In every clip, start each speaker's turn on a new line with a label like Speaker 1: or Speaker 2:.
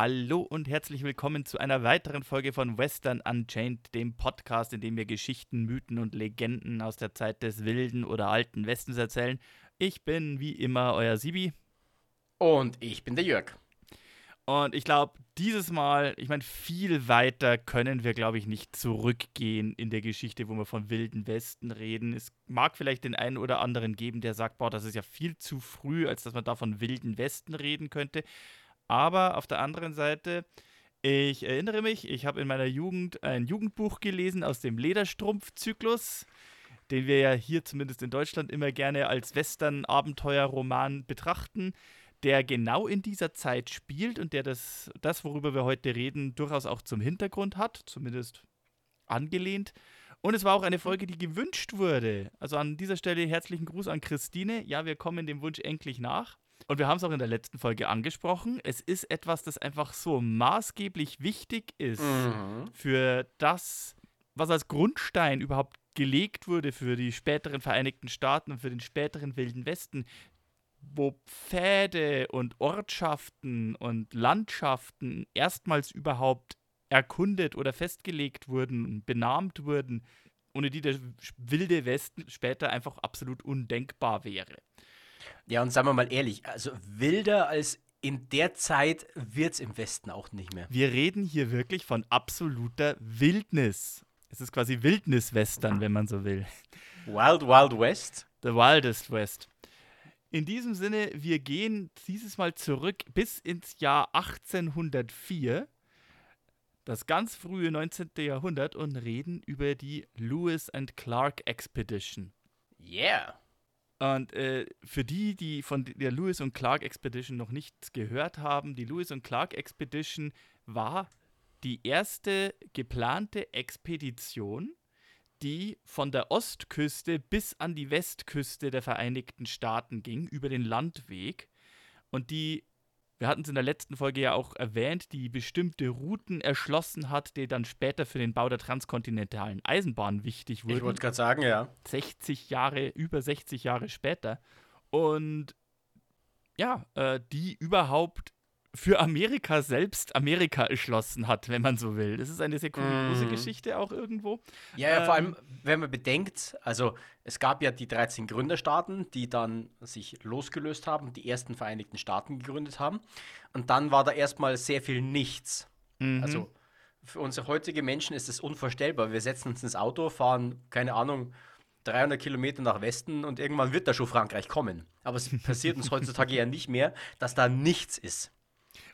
Speaker 1: Hallo und herzlich willkommen zu einer weiteren Folge von Western Unchained, dem Podcast, in dem wir Geschichten, Mythen und Legenden aus der Zeit des wilden oder alten Westens erzählen. Ich bin wie immer euer Sibi.
Speaker 2: Und ich bin der Jörg.
Speaker 1: Und ich glaube, dieses Mal, ich meine, viel weiter können wir, glaube ich, nicht zurückgehen in der Geschichte, wo wir von wilden Westen reden. Es mag vielleicht den einen oder anderen geben, der sagt, boah, das ist ja viel zu früh, als dass man da von wilden Westen reden könnte. Aber auf der anderen Seite, ich erinnere mich, ich habe in meiner Jugend ein Jugendbuch gelesen aus dem Lederstrumpf-Zyklus, den wir ja hier zumindest in Deutschland immer gerne als Western-Abenteuerroman betrachten, der genau in dieser Zeit spielt und der das, das, worüber wir heute reden, durchaus auch zum Hintergrund hat, zumindest angelehnt. Und es war auch eine Folge, die gewünscht wurde. Also an dieser Stelle herzlichen Gruß an Christine. Ja, wir kommen dem Wunsch endlich nach. Und wir haben es auch in der letzten Folge angesprochen. Es ist etwas, das einfach so maßgeblich wichtig ist
Speaker 2: Mhm.
Speaker 1: für das, was als Grundstein überhaupt gelegt wurde für die späteren Vereinigten Staaten und für den späteren Wilden Westen, wo Pfäde und Ortschaften und Landschaften erstmals überhaupt erkundet oder festgelegt wurden, benannt wurden, ohne die der wilde Westen später einfach absolut undenkbar wäre.
Speaker 2: Ja, und sagen wir mal ehrlich, also wilder als in der Zeit wird es im Westen auch nicht mehr.
Speaker 1: Wir reden hier wirklich von absoluter Wildnis. Es ist quasi Wildnis-Western, wenn man so will.
Speaker 2: Wild Wild West?
Speaker 1: The Wildest West. In diesem Sinne, wir gehen dieses Mal zurück bis ins Jahr 1804, das ganz frühe 19. Jahrhundert, und reden über die Lewis and Clark Expedition.
Speaker 2: Yeah.
Speaker 1: Und äh, für die, die von der Lewis und Clark Expedition noch nichts gehört haben, die Lewis und Clark Expedition war die erste geplante Expedition, die von der Ostküste bis an die Westküste der Vereinigten Staaten ging, über den Landweg. Und die, wir hatten es in der letzten Folge ja auch erwähnt, die bestimmte Routen erschlossen hat, die dann später für den Bau der transkontinentalen Eisenbahn wichtig wurden.
Speaker 2: Ich wollte gerade sagen, ja.
Speaker 1: 60 Jahre, über 60 Jahre später. Und ja, äh, die überhaupt für Amerika selbst Amerika erschlossen hat, wenn man so will. Das ist eine sehr kuriose
Speaker 2: Mhm.
Speaker 1: Geschichte auch irgendwo.
Speaker 2: Ja, ja, vor
Speaker 1: Ähm.
Speaker 2: allem, wenn man bedenkt, also es gab ja die 13 Gründerstaaten, die dann sich losgelöst haben, die ersten Vereinigten Staaten gegründet haben. Und dann war da erstmal sehr viel Nichts.
Speaker 1: Mhm.
Speaker 2: Also für unsere heutige Menschen ist es unvorstellbar. Wir setzen uns ins Auto, fahren, keine Ahnung, 300 Kilometer nach Westen und irgendwann wird da schon Frankreich kommen. Aber es passiert uns heutzutage ja nicht mehr, dass da nichts ist.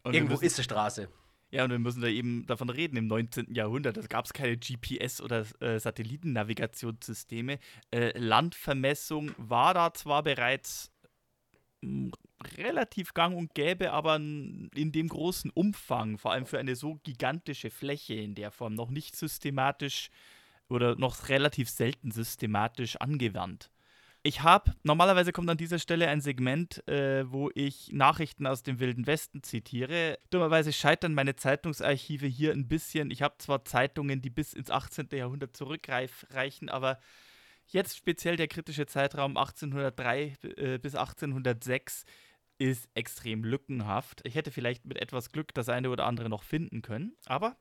Speaker 1: Und
Speaker 2: Irgendwo
Speaker 1: müssen,
Speaker 2: ist eine Straße.
Speaker 1: Ja, und wir müssen da eben davon reden, im 19. Jahrhundert, da gab es keine GPS- oder äh, Satellitennavigationssysteme. Äh, Landvermessung war da zwar bereits mh, relativ gang und gäbe, aber in dem großen Umfang, vor allem für eine so gigantische Fläche in der Form, noch nicht systematisch oder noch relativ selten systematisch angewandt. Ich habe, normalerweise kommt an dieser Stelle ein Segment, äh, wo ich Nachrichten aus dem Wilden Westen zitiere. Dummerweise scheitern meine Zeitungsarchive hier ein bisschen. Ich habe zwar Zeitungen, die bis ins 18. Jahrhundert zurückreichen, aber jetzt speziell der kritische Zeitraum 1803 äh, bis 1806 ist extrem lückenhaft. Ich hätte vielleicht mit etwas Glück das eine oder andere noch finden können, aber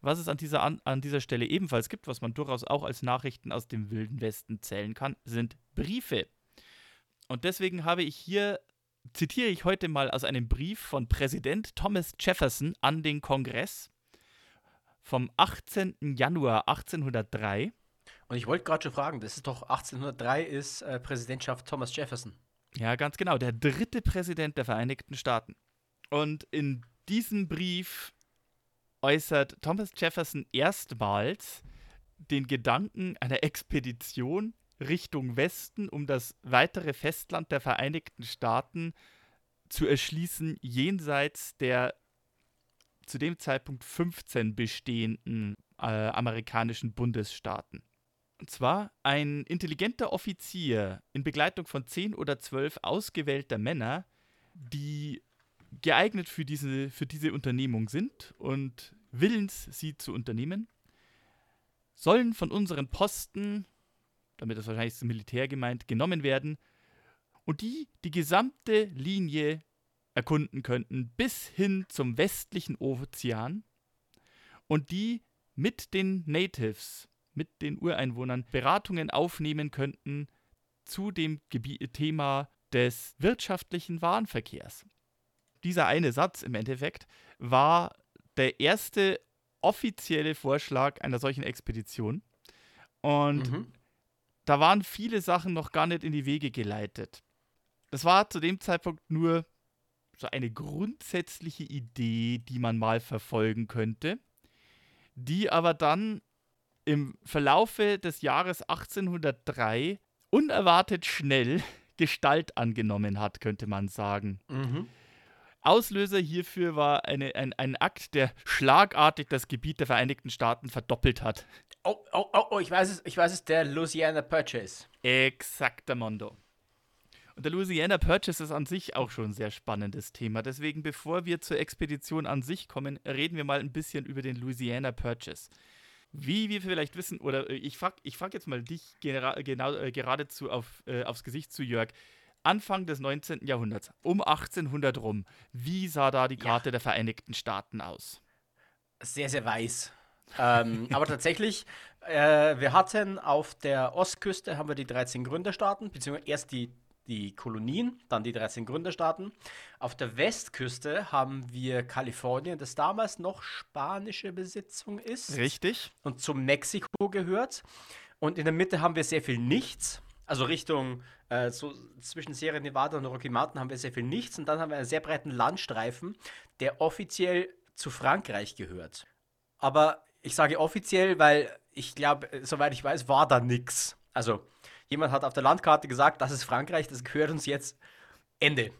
Speaker 1: was es an dieser, an, an dieser Stelle ebenfalls gibt, was man durchaus auch als Nachrichten aus dem Wilden Westen zählen kann, sind Briefe. Und deswegen habe ich hier, zitiere ich heute mal aus einem Brief von Präsident Thomas Jefferson an den Kongress vom 18. Januar 1803.
Speaker 2: Und ich wollte gerade schon fragen, das ist doch 1803 ist äh, Präsidentschaft Thomas Jefferson.
Speaker 1: Ja, ganz genau, der dritte Präsident der Vereinigten Staaten. Und in diesem Brief äußert Thomas Jefferson erstmals den Gedanken einer Expedition Richtung Westen, um das weitere Festland der Vereinigten Staaten zu erschließen, jenseits der zu dem Zeitpunkt 15 bestehenden äh, amerikanischen Bundesstaaten. Und zwar ein intelligenter Offizier in Begleitung von zehn oder zwölf ausgewählter Männer, die geeignet für diese, für diese Unternehmung sind und willens, sie zu unternehmen, sollen von unseren Posten, damit ist wahrscheinlich das Militär gemeint, genommen werden und die die gesamte Linie erkunden könnten bis hin zum westlichen Ozean und die mit den Natives, mit den Ureinwohnern Beratungen aufnehmen könnten zu dem Gebi Thema des wirtschaftlichen Warenverkehrs. Dieser eine Satz im Endeffekt war der erste offizielle Vorschlag einer solchen Expedition. Und mhm. da waren viele Sachen noch gar nicht in die Wege geleitet. Das war zu dem Zeitpunkt nur so eine grundsätzliche Idee, die man mal verfolgen könnte, die aber dann im Verlaufe des Jahres 1803 unerwartet schnell Gestalt angenommen hat, könnte man sagen. Mhm. Auslöser hierfür war eine, ein, ein Akt, der schlagartig das Gebiet der Vereinigten Staaten verdoppelt hat.
Speaker 2: Oh, oh, oh, oh ich weiß es, ich weiß es, der Louisiana Purchase.
Speaker 1: Exaktamondo. Und der Louisiana Purchase ist an sich auch schon ein sehr spannendes Thema. Deswegen, bevor wir zur Expedition an sich kommen, reden wir mal ein bisschen über den Louisiana Purchase. Wie wir vielleicht wissen, oder äh, ich frage ich frag jetzt mal dich gera genau, äh, geradezu auf, äh, aufs Gesicht zu, Jörg. Anfang des 19. Jahrhunderts, um 1800 rum, wie sah da die Karte ja. der Vereinigten Staaten aus?
Speaker 2: Sehr, sehr weiß. ähm, aber tatsächlich, äh, wir hatten auf der Ostküste haben wir die 13 Gründerstaaten, beziehungsweise erst die, die Kolonien, dann die 13 Gründerstaaten. Auf der Westküste haben wir Kalifornien, das damals noch spanische Besitzung ist.
Speaker 1: Richtig.
Speaker 2: Und zum Mexiko gehört. Und in der Mitte haben wir sehr viel Nichts. Also Richtung äh, so zwischen Sierra Nevada und Rocky Mountain haben wir sehr viel nichts und dann haben wir einen sehr breiten Landstreifen, der offiziell zu Frankreich gehört. Aber ich sage offiziell, weil ich glaube, soweit ich weiß, war da nichts. Also jemand hat auf der Landkarte gesagt, das ist Frankreich, das gehört uns jetzt. Ende.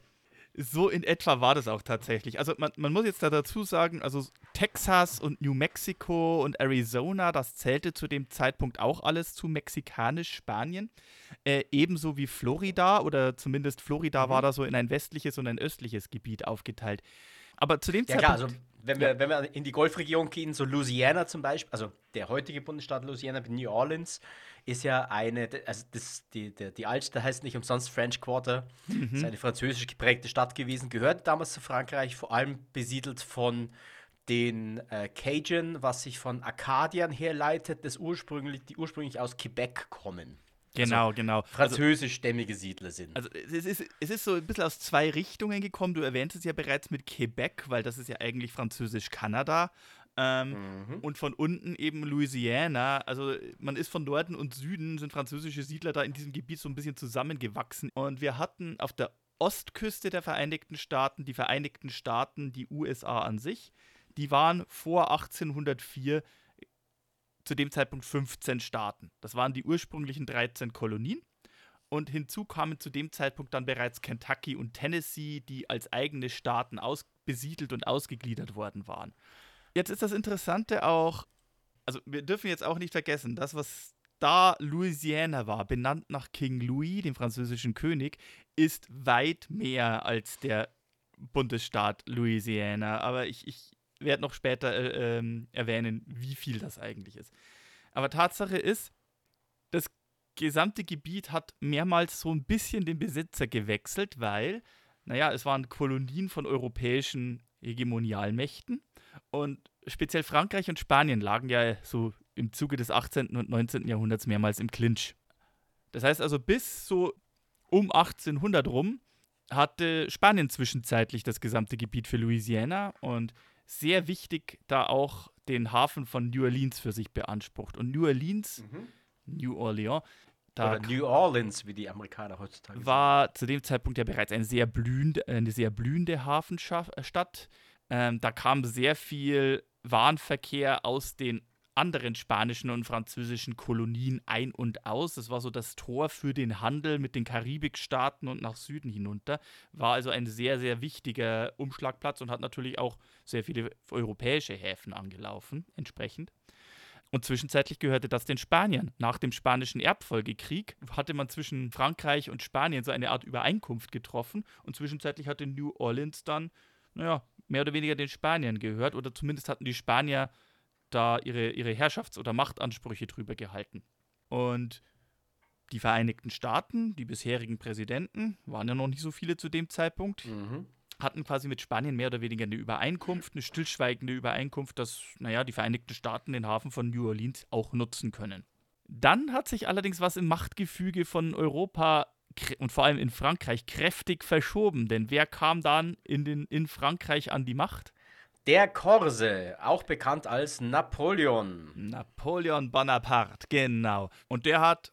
Speaker 1: So in etwa war das auch tatsächlich. Also man, man muss jetzt da dazu sagen, also Texas und New Mexico und Arizona, das zählte zu dem Zeitpunkt auch alles zu mexikanisch-Spanien. Äh, ebenso wie Florida oder zumindest Florida mhm. war da so in ein westliches und ein östliches Gebiet aufgeteilt. Aber zu dem
Speaker 2: ja,
Speaker 1: Zeitpunkt.
Speaker 2: Klar, also wenn wir, wenn wir in die Golfregion gehen, so Louisiana zum Beispiel, also der heutige Bundesstaat Louisiana, New Orleans, ist ja eine, also das, die, die, die Altstadt heißt nicht umsonst French Quarter, mhm. ist eine französisch geprägte Stadt gewesen, gehörte damals zu Frankreich, vor allem besiedelt von den äh, Cajun, was sich von Akadiern herleitet, das ursprünglich, die ursprünglich aus Quebec kommen.
Speaker 1: Genau, also genau.
Speaker 2: Französischstämmige Siedler sind.
Speaker 1: Also es ist, es ist so ein bisschen aus zwei Richtungen gekommen. Du erwähntest es ja bereits mit Quebec, weil das ist ja eigentlich Französisch-Kanada. Ähm, mhm. Und von unten eben Louisiana. Also man ist von Norden und Süden, sind französische Siedler da in diesem Gebiet so ein bisschen zusammengewachsen. Und wir hatten auf der Ostküste der Vereinigten Staaten die Vereinigten Staaten, die USA an sich. Die waren vor 1804 zu dem Zeitpunkt 15 Staaten. Das waren die ursprünglichen 13 Kolonien. Und hinzu kamen zu dem Zeitpunkt dann bereits Kentucky und Tennessee, die als eigene Staaten besiedelt und ausgegliedert worden waren. Jetzt ist das Interessante auch, also wir dürfen jetzt auch nicht vergessen, das, was da Louisiana war, benannt nach King Louis, dem französischen König, ist weit mehr als der Bundesstaat Louisiana. Aber ich, ich werde noch später äh, ähm, erwähnen, wie viel das eigentlich ist. Aber Tatsache ist, das gesamte Gebiet hat mehrmals so ein bisschen den Besitzer gewechselt, weil, naja, es waren Kolonien von europäischen Hegemonialmächten und speziell Frankreich und Spanien lagen ja so im Zuge des 18. und 19. Jahrhunderts mehrmals im Clinch. Das heißt also, bis so um 1800 rum hatte Spanien zwischenzeitlich das gesamte Gebiet für Louisiana und sehr wichtig, da auch den Hafen von New Orleans für sich beansprucht. Und New Orleans, mhm. New Orleans,
Speaker 2: da New Orleans, wie die Amerikaner heutzutage
Speaker 1: war zu dem Zeitpunkt ja bereits ein sehr blühend, eine sehr blühende Hafenstadt. Ähm, da kam sehr viel Warenverkehr aus den anderen spanischen und französischen Kolonien ein und aus. Das war so das Tor für den Handel mit den Karibikstaaten und nach Süden hinunter. War also ein sehr, sehr wichtiger Umschlagplatz und hat natürlich auch sehr viele europäische Häfen angelaufen, entsprechend. Und zwischenzeitlich gehörte das den Spaniern. Nach dem Spanischen Erbfolgekrieg hatte man zwischen Frankreich und Spanien so eine Art Übereinkunft getroffen und zwischenzeitlich hatte New Orleans dann, naja, mehr oder weniger den Spaniern gehört oder zumindest hatten die Spanier da ihre, ihre Herrschafts- oder Machtansprüche drüber gehalten. Und die Vereinigten Staaten, die bisherigen Präsidenten, waren ja noch nicht so viele zu dem Zeitpunkt,
Speaker 2: Mhm.
Speaker 1: hatten quasi mit Spanien mehr oder weniger eine Übereinkunft, eine stillschweigende Übereinkunft, dass, naja, die Vereinigten Staaten den Hafen von New Orleans auch nutzen können. Dann hat sich allerdings was im Machtgefüge von Europa und vor allem in Frankreich kräftig verschoben, denn wer kam dann in, den, in Frankreich an die Macht?
Speaker 2: Der Korse, auch bekannt als Napoleon.
Speaker 1: Napoleon Bonaparte, genau. Und der hat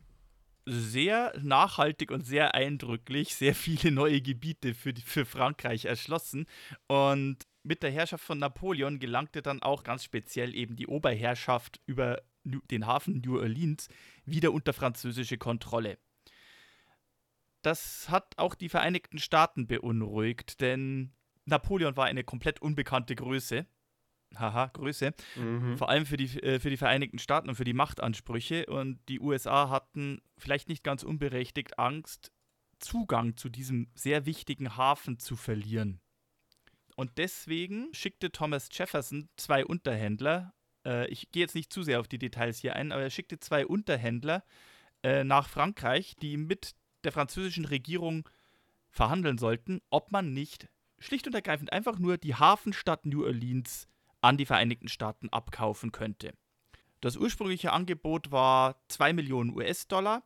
Speaker 1: sehr nachhaltig und sehr eindrücklich sehr viele neue Gebiete für, die, für Frankreich erschlossen. Und mit der Herrschaft von Napoleon gelangte dann auch ganz speziell eben die Oberherrschaft über den Hafen New Orleans wieder unter französische Kontrolle. Das hat auch die Vereinigten Staaten beunruhigt, denn Napoleon war eine komplett unbekannte Größe. Haha, Größe.
Speaker 2: Mhm.
Speaker 1: Vor allem für die, äh, für die Vereinigten Staaten und für die Machtansprüche. Und die USA hatten vielleicht nicht ganz unberechtigt Angst, Zugang zu diesem sehr wichtigen Hafen zu verlieren. Und deswegen schickte Thomas Jefferson zwei Unterhändler, äh, ich gehe jetzt nicht zu sehr auf die Details hier ein, aber er schickte zwei Unterhändler äh, nach Frankreich, die mit der französischen Regierung verhandeln sollten, ob man nicht schlicht und ergreifend einfach nur die Hafenstadt New Orleans an die Vereinigten Staaten abkaufen könnte. Das ursprüngliche Angebot war 2 Millionen US-Dollar,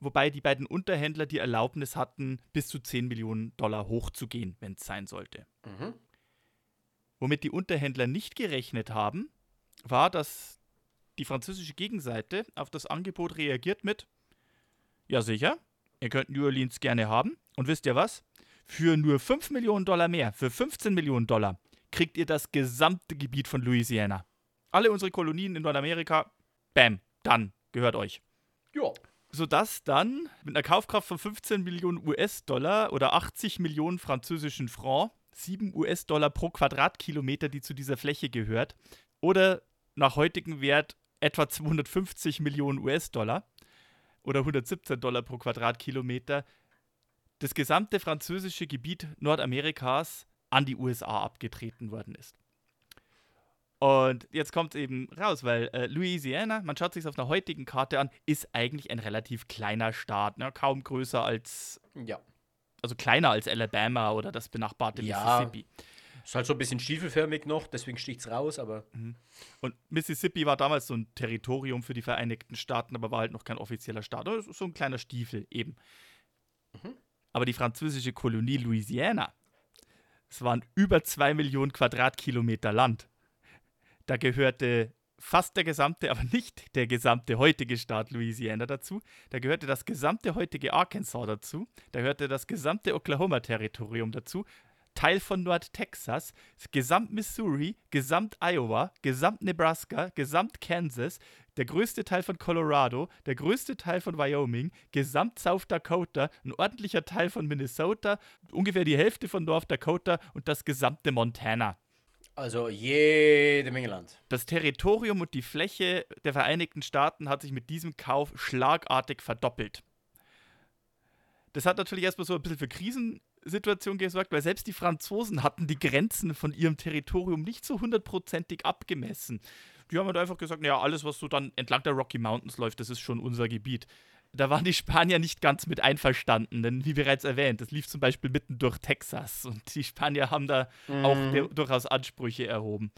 Speaker 1: wobei die beiden Unterhändler die Erlaubnis hatten, bis zu 10 Millionen Dollar hochzugehen, wenn es sein sollte.
Speaker 2: Mhm.
Speaker 1: Womit die Unterhändler nicht gerechnet haben, war, dass die französische Gegenseite auf das Angebot reagiert mit: Ja, sicher, ihr könnt New Orleans gerne haben. Und wisst ihr was? Für nur 5 Millionen Dollar mehr, für 15 Millionen Dollar, kriegt ihr das gesamte Gebiet von Louisiana. Alle unsere Kolonien in Nordamerika, bam, dann gehört euch.
Speaker 2: Ja.
Speaker 1: Sodass dann mit einer Kaufkraft von 15 Millionen US-Dollar oder 80 Millionen französischen Franc 7 US-Dollar pro Quadratkilometer, die zu dieser Fläche gehört, oder nach heutigem Wert etwa 250 Millionen US-Dollar oder 117 Dollar pro Quadratkilometer, das gesamte französische Gebiet Nordamerikas an die USA abgetreten worden ist. Und jetzt kommt es eben raus, weil äh, Louisiana, man schaut sich auf einer heutigen Karte an, ist eigentlich ein relativ kleiner Staat, ne? kaum größer als,
Speaker 2: Ja.
Speaker 1: also kleiner als Alabama oder das benachbarte
Speaker 2: Ja.
Speaker 1: Mississippi.
Speaker 2: Ist halt so ein bisschen stiefelförmig noch, deswegen sticht's raus, aber
Speaker 1: Und Mississippi war damals so ein Territorium für die Vereinigten Staaten, aber war halt noch kein offizieller Staat. Aber So ein kleiner Stiefel eben. Aber die französische Kolonie Louisiana, es waren über zwei Millionen Quadratkilometer Land. Da gehörte fast der gesamte, aber nicht der gesamte heutige Staat Louisiana dazu. Da gehörte das gesamte heutige Arkansas dazu. Da gehörte das gesamte Oklahoma-Territorium dazu. Teil von Nord-Texas, gesamt Missouri, gesamt Iowa, gesamt Nebraska, gesamt Kansas, der größte Teil von Colorado, der größte Teil von Wyoming, gesamt South Dakota, ein ordentlicher Teil von Minnesota, ungefähr die Hälfte von North Dakota und das gesamte Montana.
Speaker 2: also jede Menge Land.
Speaker 1: Das Territorium und die Fläche der Vereinigten Staaten hat sich mit diesem Kauf schlagartig verdoppelt. Das hat natürlich erstmal so ein bisschen für Krisensituationen gesorgt, weil selbst die Franzosen hatten die Grenzen von ihrem Territorium nicht so hundertprozentig abgemessen. Die haben halt einfach gesagt, naja, alles, was so dann entlang der Rocky Mountains läuft, das ist schon unser Gebiet. Da waren die Spanier nicht ganz mit einverstanden, denn wie bereits erwähnt, das lief zum Beispiel mitten durch Texas und die Spanier haben da auch der, durchaus Ansprüche erhoben.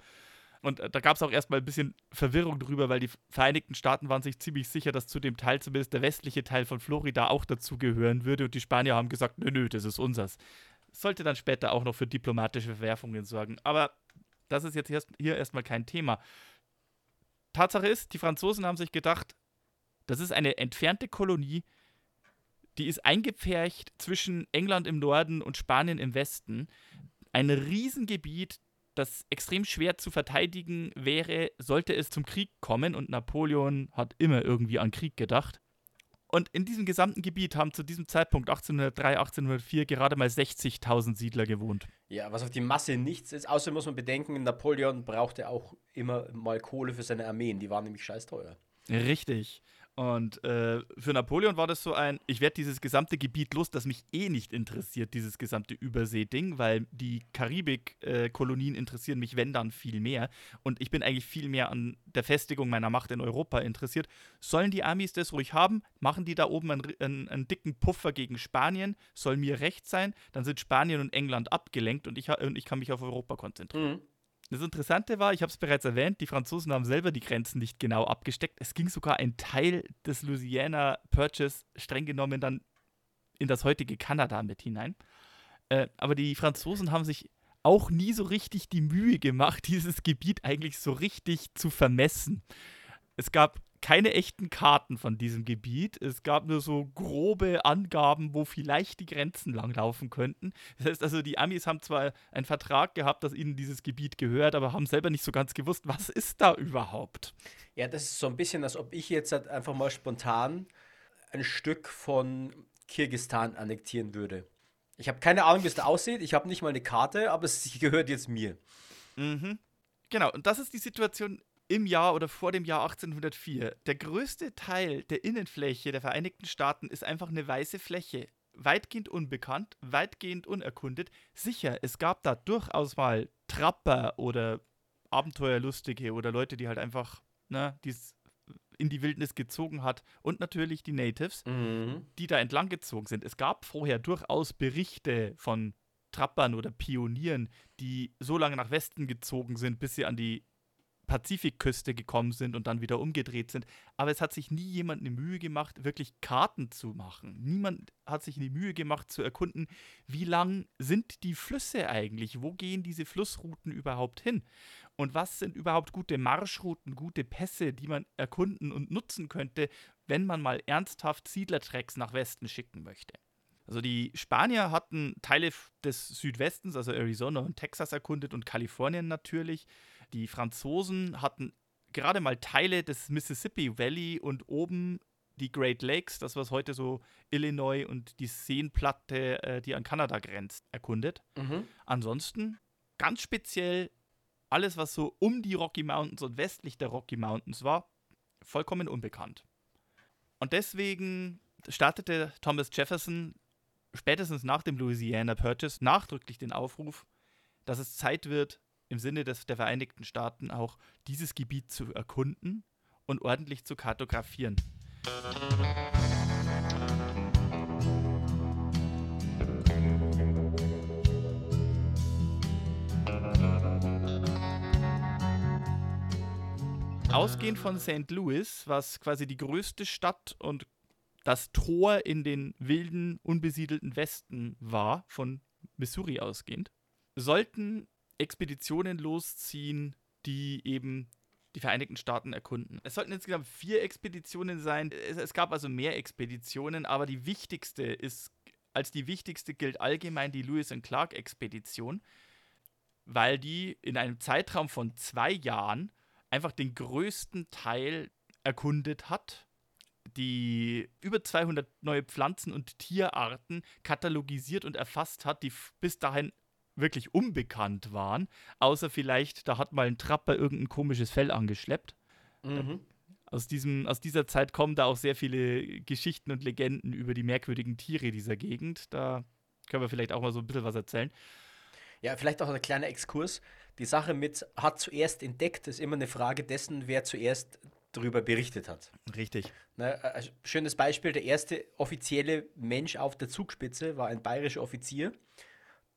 Speaker 1: Und äh, da gab es auch erstmal ein bisschen Verwirrung drüber, weil die Vereinigten Staaten waren sich ziemlich sicher, dass zu dem Teil zumindest der westliche Teil von Florida auch dazugehören würde. Und die Spanier haben gesagt, nö, nö, das ist unseres. Sollte dann später auch noch für diplomatische Verwerfungen sorgen. Aber das ist jetzt erst, hier erstmal kein Thema. Tatsache ist, die Franzosen haben sich gedacht, das ist eine entfernte Kolonie, die ist eingepfercht zwischen England im Norden und Spanien im Westen. Ein Riesengebiet, das extrem schwer zu verteidigen wäre, sollte es zum Krieg kommen. Und Napoleon hat immer irgendwie an Krieg gedacht. Und in diesem gesamten Gebiet haben zu diesem Zeitpunkt 1803, 1804 gerade mal 60.000 Siedler gewohnt.
Speaker 2: Ja, was auf die Masse nichts ist. Außerdem muss man bedenken, Napoleon brauchte auch immer mal Kohle für seine Armeen. Die waren nämlich scheiß teuer.
Speaker 1: Richtig. Und äh, für Napoleon war das so ein, ich werde dieses gesamte Gebiet los, das mich eh nicht interessiert, dieses gesamte Übersee-Ding, weil die Karibik-Kolonien äh, interessieren mich, wenn dann, viel mehr. Und ich bin eigentlich viel mehr an der Festigung meiner Macht in Europa interessiert. Sollen die Amis das ruhig haben? Machen die da oben einen, einen, einen dicken Puffer gegen Spanien? Soll mir recht sein? Dann sind Spanien und England abgelenkt und ich, und ich kann mich auf Europa konzentrieren. Mhm. Das Interessante war, ich habe es bereits erwähnt, die Franzosen haben selber die Grenzen nicht genau abgesteckt. Es ging sogar ein Teil des Louisiana Purchase streng genommen dann in das heutige Kanada mit hinein. Äh, aber die Franzosen haben sich auch nie so richtig die Mühe gemacht, dieses Gebiet eigentlich so richtig zu vermessen. Es gab keine echten Karten von diesem Gebiet. Es gab nur so grobe Angaben, wo vielleicht die Grenzen langlaufen könnten. Das heißt also, die Amis haben zwar einen Vertrag gehabt, dass ihnen dieses Gebiet gehört, aber haben selber nicht so ganz gewusst, was ist da überhaupt.
Speaker 2: Ja, das ist so ein bisschen, als ob ich jetzt halt einfach mal spontan ein Stück von Kirgistan annektieren würde. Ich habe keine Ahnung, wie es da aussieht. Ich habe nicht mal eine Karte, aber es gehört jetzt mir.
Speaker 1: Mhm. Genau, und das ist die Situation, im Jahr oder vor dem Jahr 1804. Der größte Teil der Innenfläche der Vereinigten Staaten ist einfach eine weiße Fläche. Weitgehend unbekannt, weitgehend unerkundet. Sicher, es gab da durchaus mal Trapper oder Abenteuerlustige oder Leute, die halt einfach, ne, es in die Wildnis gezogen hat und natürlich die Natives, mhm. die da entlang gezogen sind. Es gab vorher durchaus Berichte von Trappern oder Pionieren, die so lange nach Westen gezogen sind, bis sie an die Pazifikküste gekommen sind und dann wieder umgedreht sind. Aber es hat sich nie jemand eine Mühe gemacht, wirklich Karten zu machen. Niemand hat sich eine Mühe gemacht zu erkunden, wie lang sind die Flüsse eigentlich? Wo gehen diese Flussrouten überhaupt hin? Und was sind überhaupt gute Marschrouten, gute Pässe, die man erkunden und nutzen könnte, wenn man mal ernsthaft Siedlertrecks nach Westen schicken möchte? Also die Spanier hatten Teile des Südwestens, also Arizona und Texas erkundet und Kalifornien natürlich. Die Franzosen hatten gerade mal Teile des Mississippi Valley und oben die Great Lakes, das was heute so Illinois und die Seenplatte, äh, die an Kanada grenzt, erkundet. Mhm. Ansonsten ganz speziell alles, was so um die Rocky Mountains und westlich der Rocky Mountains war, vollkommen unbekannt. Und deswegen startete Thomas Jefferson spätestens nach dem Louisiana Purchase nachdrücklich den Aufruf, dass es Zeit wird, im Sinne des, der Vereinigten Staaten auch dieses Gebiet zu erkunden und ordentlich zu kartografieren. Ausgehend von St. Louis, was quasi die größte Stadt und das Tor in den wilden, unbesiedelten Westen war, von Missouri ausgehend, sollten Expeditionen losziehen, die eben die Vereinigten Staaten erkunden. Es sollten insgesamt vier Expeditionen sein. Es, es, gab also mehr Expeditionen, aber die wichtigste ist, als die wichtigste gilt allgemein die Lewis and Clark Expedition, weil die in einem Zeitraum von zwei Jahren einfach den größten Teil erkundet hat, die über 200 neue Pflanzen und Tierarten katalogisiert und erfasst hat, die bis dahin wirklich unbekannt waren, außer vielleicht, da hat mal ein Trapper irgendein komisches Fell angeschleppt. Mhm. Aus, diesem, aus dieser Zeit kommen da auch sehr viele Geschichten und Legenden über die merkwürdigen Tiere dieser Gegend. Da können wir vielleicht auch mal so ein bisschen was erzählen.
Speaker 2: Ja, vielleicht auch ein kleiner Exkurs. Die Sache mit hat zuerst entdeckt, ist immer eine Frage dessen, wer zuerst darüber berichtet hat.
Speaker 1: Richtig.
Speaker 2: Na, ein schönes Beispiel: der erste offizielle Mensch auf der Zugspitze war ein bayerischer Offizier,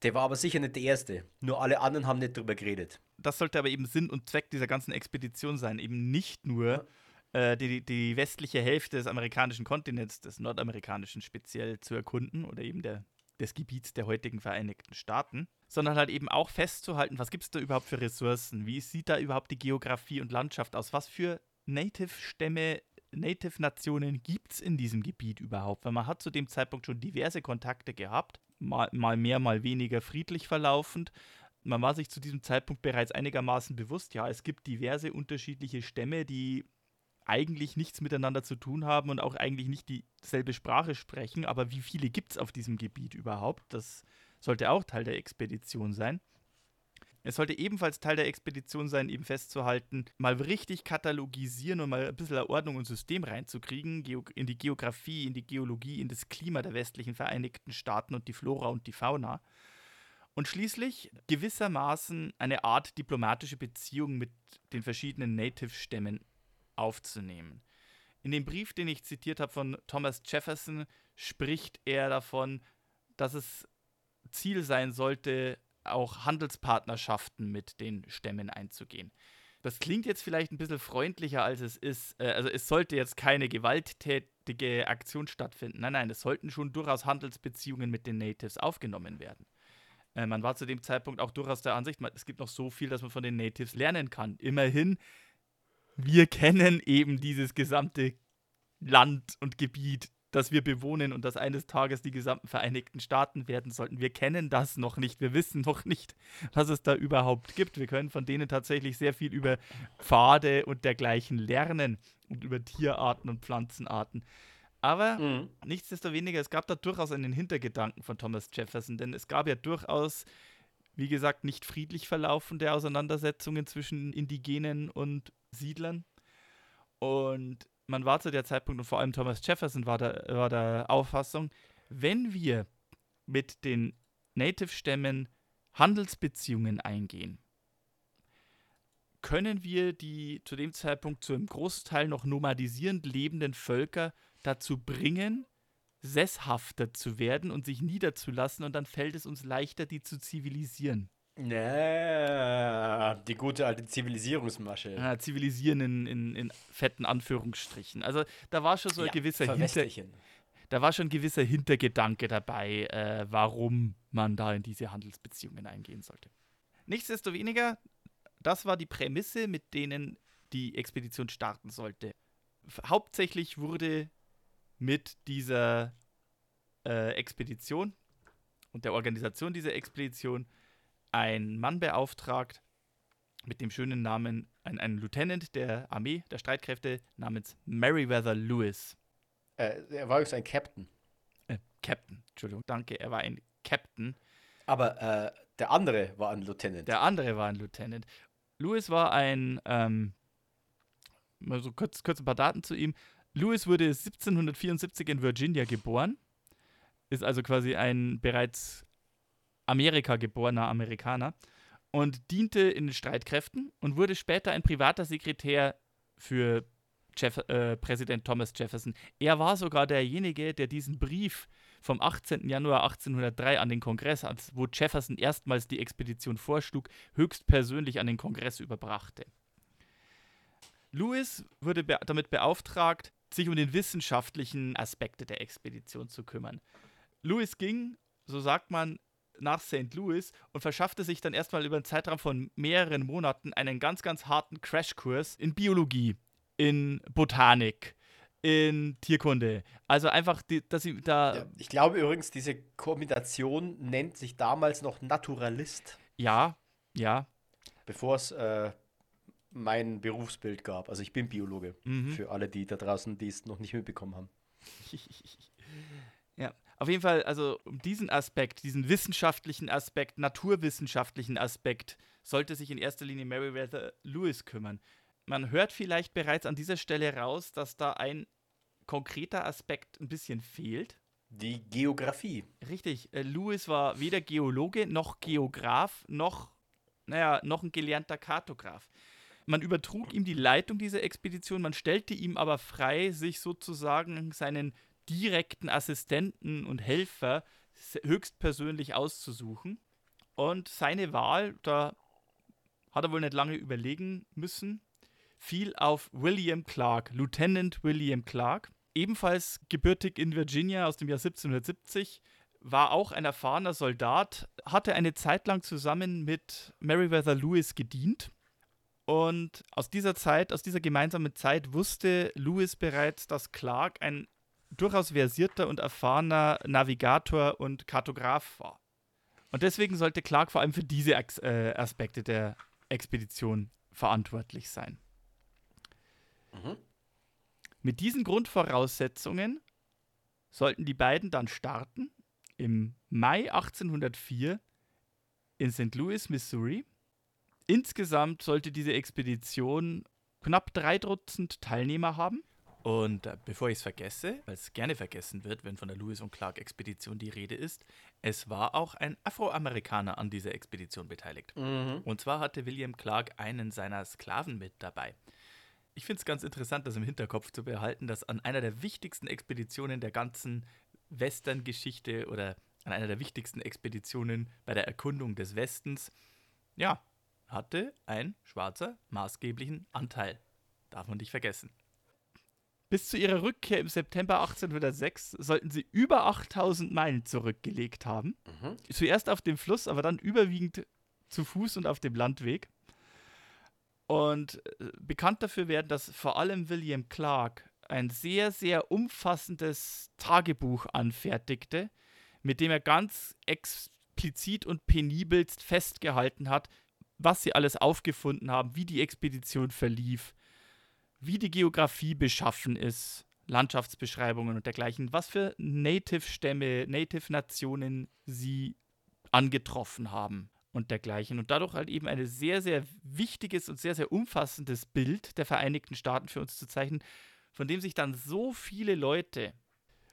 Speaker 2: der war aber sicher nicht der Erste. Nur alle anderen haben nicht drüber geredet.
Speaker 1: Das sollte aber eben Sinn und Zweck dieser ganzen Expedition sein. Eben nicht nur äh, die, die westliche Hälfte des amerikanischen Kontinents, des nordamerikanischen speziell zu erkunden oder eben der, des Gebiets der heutigen Vereinigten Staaten, sondern halt eben auch festzuhalten, was gibt es da überhaupt für Ressourcen? Wie sieht da überhaupt die Geografie und Landschaft aus? Was für Native-Stämme Native-Nationen gibt es in diesem Gebiet überhaupt? Weil man hat zu dem Zeitpunkt schon diverse Kontakte gehabt, mal, mal mehr, mal weniger friedlich verlaufend. Man war sich zu diesem Zeitpunkt bereits einigermaßen bewusst, ja, es gibt diverse unterschiedliche Stämme, die eigentlich nichts miteinander zu tun haben und auch eigentlich nicht dieselbe Sprache sprechen. Aber wie viele gibt es auf diesem Gebiet überhaupt? Das sollte auch Teil der Expedition sein. Es sollte ebenfalls Teil der Expedition sein, eben festzuhalten, mal richtig katalogisieren und mal ein bisschen Ordnung und System reinzukriegen, in die Geografie, in die Geologie, in das Klima der westlichen Vereinigten Staaten und die Flora und die Fauna. Und schließlich gewissermaßen eine Art diplomatische Beziehung mit den verschiedenen Native-Stämmen aufzunehmen. In dem Brief, den ich zitiert habe von Thomas Jefferson, spricht er davon, dass es Ziel sein sollte, auch Handelspartnerschaften mit den Stämmen einzugehen. Das klingt jetzt vielleicht ein bisschen freundlicher, als es ist. Äh, also es sollte jetzt keine gewalttätige Aktion stattfinden. Nein, nein, es sollten schon durchaus Handelsbeziehungen mit den Natives aufgenommen werden. Äh, man war zu dem Zeitpunkt auch durchaus der Ansicht, es gibt noch so viel, dass man von den Natives lernen kann. Immerhin wir kennen eben dieses gesamte Land und Gebiet, das wir bewohnen und das eines Tages die gesamten Vereinigten Staaten werden sollten. Wir kennen das noch nicht. Wir wissen noch nicht, was es da überhaupt gibt. Wir können von denen tatsächlich sehr viel über Pfade und dergleichen lernen und über Tierarten und Pflanzenarten. Aber mhm. nichtsdestoweniger, es gab da durchaus einen Hintergedanken von Thomas Jefferson, denn es gab ja durchaus wie gesagt, nicht friedlich verlaufende Auseinandersetzungen zwischen Indigenen und Siedlern. Und man war zu der Zeitpunkt, und vor allem Thomas Jefferson war der, war der Auffassung, wenn wir mit den Native-Stämmen Handelsbeziehungen eingehen, können wir die zu dem Zeitpunkt zu einem Großteil noch nomadisierend lebenden Völker dazu bringen, sesshafter zu werden und sich niederzulassen und dann fällt es uns leichter, die zu zivilisieren.
Speaker 2: Ja, die gute alte Zivilisierungsmasche.
Speaker 1: Ja, zivilisieren in, in, in fetten Anführungsstrichen. Also da war schon so ein ja, gewisser Hinter da war schon ein gewisser Hintergedanke dabei, äh, warum man da in diese Handelsbeziehungen eingehen sollte. Nichtsdestoweniger, das war die Prämisse, mit denen die Expedition starten sollte. Hauptsächlich wurde mit dieser äh, Expedition und der Organisation dieser Expedition ein Mann beauftragt mit dem schönen Namen, ein, ein Lieutenant der Armee, der Streitkräfte namens Meriwether Lewis.
Speaker 2: Äh, er war übrigens ein Captain.
Speaker 1: Äh, Captain, Entschuldigung, danke, er war ein Captain.
Speaker 2: Aber äh, der andere war ein Lieutenant.
Speaker 1: Der andere war ein Lieutenant. Lewis war ein, ähm, mal so kurz, kurz ein paar Daten zu ihm. Lewis wurde 1774 in Virginia geboren, ist also quasi ein bereits Amerika geborener Amerikaner und diente in den Streitkräften und wurde später ein privater Sekretär für Jeff äh, Präsident Thomas Jefferson. Er war sogar derjenige, der diesen Brief vom 18. Januar 1803 an den Kongress, wo Jefferson erstmals die Expedition vorschlug, höchstpersönlich an den Kongress überbrachte. Lewis wurde be damit beauftragt, sich um den wissenschaftlichen Aspekte der Expedition zu kümmern. Lewis ging, so sagt man, nach St. Louis und verschaffte sich dann erstmal über einen Zeitraum von mehreren Monaten einen ganz, ganz harten Crashkurs in Biologie, in Botanik, in Tierkunde. Also einfach, die, dass sie da. Ja,
Speaker 2: ich glaube übrigens, diese Kombination nennt sich damals noch Naturalist.
Speaker 1: Ja, ja.
Speaker 2: Bevor es äh, mein Berufsbild gab. Also ich bin Biologe. Mhm. Für alle, die da draußen, die es noch nicht mitbekommen haben.
Speaker 1: auf jeden Fall, also um diesen Aspekt, diesen wissenschaftlichen Aspekt, naturwissenschaftlichen Aspekt, sollte sich in erster Linie Meriwether Lewis kümmern. Man hört vielleicht bereits an dieser Stelle raus, dass da ein konkreter Aspekt ein bisschen fehlt.
Speaker 2: Die Geografie.
Speaker 1: Richtig. Äh, Lewis war weder Geologe noch Geograf noch, naja, noch ein gelernter Kartograf. Man übertrug ihm die Leitung dieser Expedition, man stellte ihm aber frei, sich sozusagen seinen direkten Assistenten und Helfer höchstpersönlich auszusuchen. Und seine Wahl, da hat er wohl nicht lange überlegen müssen, fiel auf William Clark, Lieutenant William Clark, ebenfalls gebürtig in Virginia aus dem Jahr 1770, war auch ein erfahrener Soldat, hatte eine Zeit lang zusammen mit Meriwether Lewis gedient und aus dieser Zeit, aus dieser gemeinsamen Zeit wusste Lewis bereits, dass Clark ein durchaus versierter und erfahrener Navigator und Kartograf war. Und deswegen sollte Clark vor allem für diese äh, Aspekte der Expedition verantwortlich sein. Mhm. Mit diesen Grundvoraussetzungen sollten die beiden dann starten im Mai 1804 in St. Louis, Missouri. Insgesamt sollte diese Expedition knapp drei Dutzend Teilnehmer haben. Und äh, bevor ich es vergesse, weil es gerne vergessen wird, wenn von der Lewis und Clark Expedition die Rede ist, es war auch ein Afroamerikaner an dieser Expedition beteiligt.
Speaker 2: Mhm.
Speaker 1: Und zwar hatte William Clark einen seiner Sklaven mit dabei. Ich finde es ganz interessant, das im Hinterkopf zu behalten, dass an einer der wichtigsten Expeditionen der ganzen Western-Geschichte oder an einer der wichtigsten Expeditionen bei der Erkundung des Westens, ja, hatte ein Schwarzer maßgeblichen Anteil. Darf man nicht vergessen. Bis zu ihrer Rückkehr im September 1806 sollten sie über 8000 Meilen zurückgelegt haben.
Speaker 2: Mhm.
Speaker 1: Zuerst auf dem Fluss, aber dann überwiegend zu Fuß und auf dem Landweg. Und äh, bekannt dafür werden, dass vor allem William Clark ein sehr, sehr umfassendes Tagebuch anfertigte, mit dem er ganz explizit und penibelst festgehalten hat, was sie alles aufgefunden haben, wie die Expedition verlief, wie die Geografie beschaffen ist, Landschaftsbeschreibungen und dergleichen, was für Native-Stämme, Native-Nationen sie angetroffen haben und dergleichen. Und dadurch halt eben ein sehr, sehr wichtiges und sehr, sehr umfassendes Bild der Vereinigten Staaten für uns zu zeichnen, von dem sich dann so viele Leute,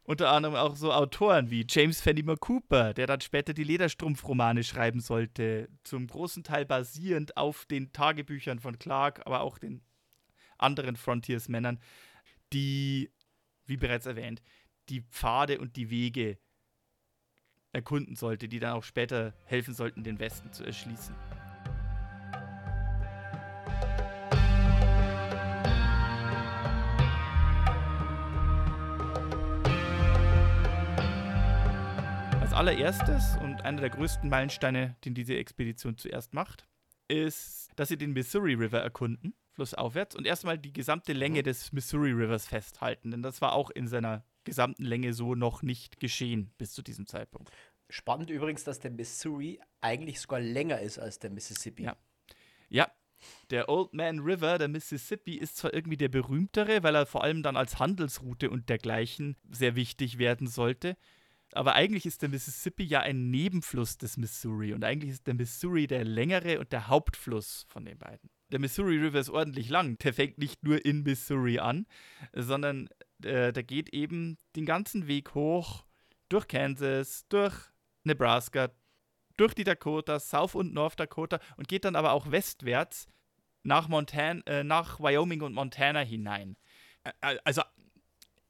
Speaker 1: unter anderem auch so Autoren wie James Fenimore Cooper, der dann später die Lederstrumpfromane schreiben sollte, zum großen Teil basierend auf den Tagebüchern von Clark, aber auch den anderen Frontiersmännern, die, wie bereits erwähnt, die Pfade und die Wege erkunden sollte, die dann auch später helfen sollten, den Westen zu erschließen. Als allererstes und einer der größten Meilensteine, den diese Expedition zuerst macht, ist, dass sie den Missouri River erkunden, flussaufwärts, und erstmal die gesamte Länge des Missouri Rivers festhalten, denn das war auch in seiner gesamten Länge so noch nicht geschehen bis zu diesem Zeitpunkt.
Speaker 2: Spannend übrigens, dass der Missouri eigentlich sogar länger ist als der Mississippi.
Speaker 1: Ja. Ja, der Old Man River, der Mississippi, ist zwar irgendwie der berühmtere, weil er vor allem dann als Handelsroute und dergleichen sehr wichtig werden sollte. Aber eigentlich ist der Mississippi ja ein Nebenfluss des Missouri und eigentlich ist der Missouri der längere und der Hauptfluss von den beiden. Der Missouri River ist ordentlich lang. Der fängt nicht nur in Missouri an, sondern äh, der geht eben den ganzen Weg hoch durch Kansas, durch Nebraska, durch die Dakotas, South und North Dakota und geht dann aber auch westwärts nach, Montan äh, nach Wyoming und Montana hinein. Also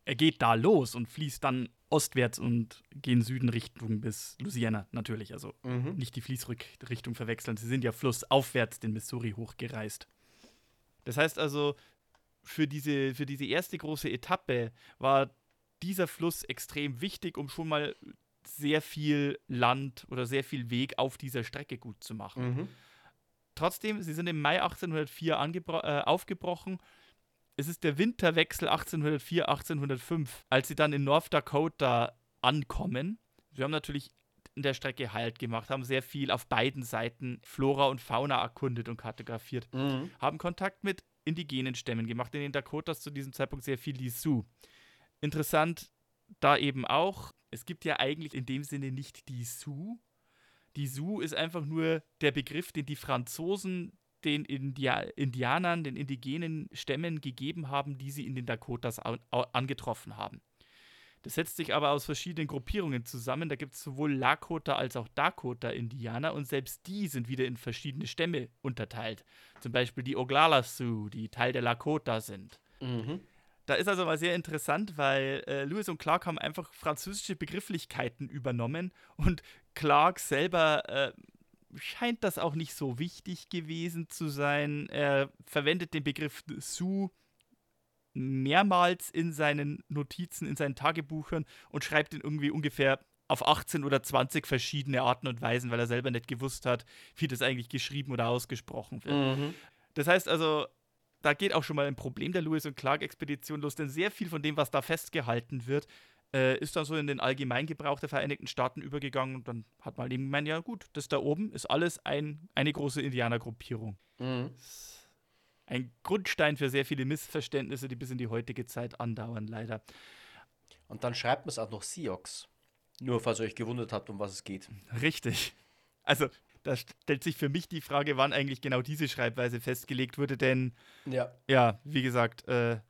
Speaker 1: er geht da los und fließt dann ostwärts und gen Süden Richtung bis Louisiana natürlich. Also
Speaker 2: Mhm.
Speaker 1: nicht die Fließrichtung verwechseln. Sie sind ja flussaufwärts den Missouri hochgereist. Das heißt also, für diese, für diese erste große Etappe war dieser Fluss extrem wichtig, um schon mal sehr viel Land oder sehr viel Weg auf dieser Strecke gut zu machen.
Speaker 2: Mhm.
Speaker 1: Trotzdem, sie sind im Mai 1804 angebro- äh, aufgebrochen. Es ist der Winterwechsel 1804, 1805, als sie dann in North Dakota ankommen. Sie haben natürlich in der Strecke Halt gemacht, haben sehr viel auf beiden Seiten Flora und Fauna erkundet und kartografiert,
Speaker 2: Mhm.
Speaker 1: haben Kontakt mit indigenen Stämmen gemacht. In den Dakotas zu diesem Zeitpunkt sehr viel die Sioux. Interessant da eben auch, es gibt ja eigentlich in dem Sinne nicht die Sioux. Die Sioux ist einfach nur der Begriff, den die Franzosen den India Indianern, den indigenen Stämmen gegeben haben, die sie in den Dakotas angetroffen haben. Das setzt sich aber aus verschiedenen Gruppierungen zusammen. Da gibt es sowohl Lakota als auch Dakota-Indianer und selbst die sind wieder in verschiedene Stämme unterteilt. Zum Beispiel die Oglala Sioux, die Teil der Lakota sind.
Speaker 2: Mhm.
Speaker 1: Da ist also mal sehr interessant, weil äh, Lewis und Clark haben einfach französische Begrifflichkeiten übernommen und Clark selber äh, scheint das auch nicht so wichtig gewesen zu sein. Er verwendet den Begriff Sioux mehrmals in seinen Notizen, in seinen Tagebüchern und schreibt ihn irgendwie ungefähr auf 18 oder 20 verschiedene Arten und Weisen, weil er selber nicht gewusst hat, wie das eigentlich geschrieben oder ausgesprochen wird.
Speaker 2: Mhm.
Speaker 1: Das heißt also, da geht auch schon mal ein Problem der Lewis und Clark-Expedition los, denn sehr viel von dem, was da festgehalten wird, äh, ist dann so in den Allgemeingebrauch der Vereinigten Staaten übergegangen und dann hat man eben gemeint, ja gut, das da oben ist alles ein, eine große Indianergruppierung.
Speaker 2: Mhm.
Speaker 1: ein Grundstein für sehr viele Missverständnisse, die bis in die heutige Zeit andauern, leider.
Speaker 2: Und dann schreibt man es auch noch Siox. Nur falls ihr euch gewundert habt, um was es geht.
Speaker 1: Richtig. Also, da stellt sich für mich die Frage, wann eigentlich genau diese Schreibweise festgelegt wurde, denn
Speaker 2: Ja.
Speaker 1: ja, wie gesagt, äh,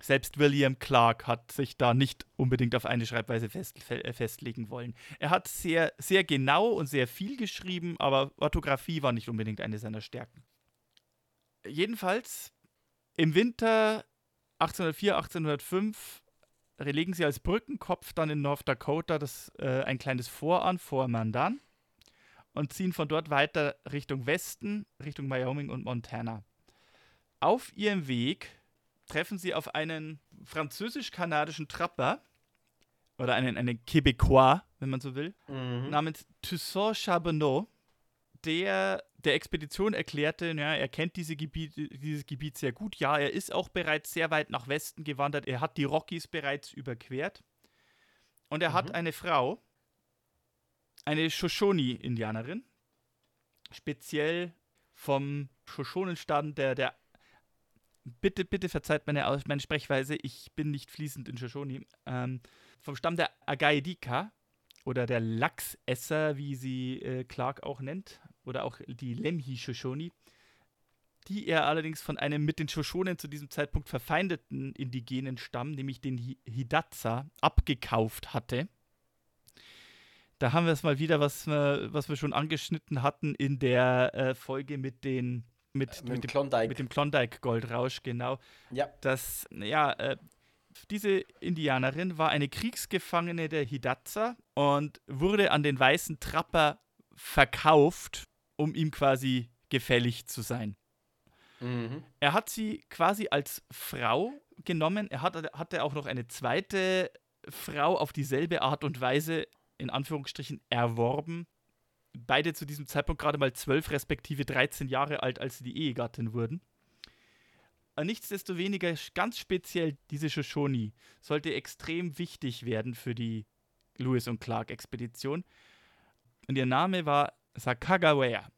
Speaker 1: selbst William Clark hat sich da nicht unbedingt auf eine Schreibweise fest, fe- äh, festlegen wollen. Er hat sehr, sehr genau und sehr viel geschrieben, aber Orthographie war nicht unbedingt eine seiner Stärken. Jedenfalls, im Winter 1804, 1805 legen sie als Brückenkopf dann in North Dakota das, äh, ein kleines Fort an, Fort Mandan, und ziehen von dort weiter Richtung Westen, Richtung Wyoming und Montana. Auf ihrem Weg treffen sie auf einen französisch-kanadischen Trapper oder einen, einen Québécois, wenn man so will,
Speaker 2: Mhm.
Speaker 1: namens Toussaint Charbonneau, der der Expedition erklärte, ja, er kennt diese Gebiet, dieses Gebiet sehr gut. Ja, er ist auch bereits sehr weit nach Westen gewandert. Er hat die Rockies bereits überquert. Und er hat
Speaker 2: Mhm.
Speaker 1: eine Frau, eine Shoshone-Indianerin, speziell vom Shoshonenstand der, der Bitte, bitte verzeiht meine, meine Sprechweise, ich bin nicht fließend in Shoshone. Ähm, vom Stamm der Agaidika oder der Lachsesser, wie sie äh, Clark auch nennt, oder auch die Lemhi Shoshone, die er allerdings von einem mit den Shoshonen zu diesem Zeitpunkt verfeindeten indigenen Stamm, nämlich den Hi- Hidatsa, abgekauft hatte. Da haben wir es mal wieder, was wir, was wir schon angeschnitten hatten in der äh, Folge mit den mit,
Speaker 2: Mit,
Speaker 1: mit,
Speaker 2: dem Klondike.
Speaker 1: mit dem Klondike-Goldrausch, genau
Speaker 2: ja.
Speaker 1: dass, ja, äh, diese Indianerin war eine Kriegsgefangene der Hidatsa und wurde an den weißen Trapper verkauft, um ihm quasi gefällig zu sein.
Speaker 2: Mhm.
Speaker 1: Er hat sie quasi als Frau genommen. Er hatte, hatte auch noch eine zweite Frau auf dieselbe Art und Weise, in Anführungsstrichen, erworben. Beide zu diesem Zeitpunkt gerade mal 12 respektive 13 Jahre alt, als sie die Ehegattin wurden. Aber Nichtsdestoweniger, ganz speziell diese Shoshone sollte extrem wichtig werden für die Lewis und Clark Expedition. Und ihr Name war Sakagawea.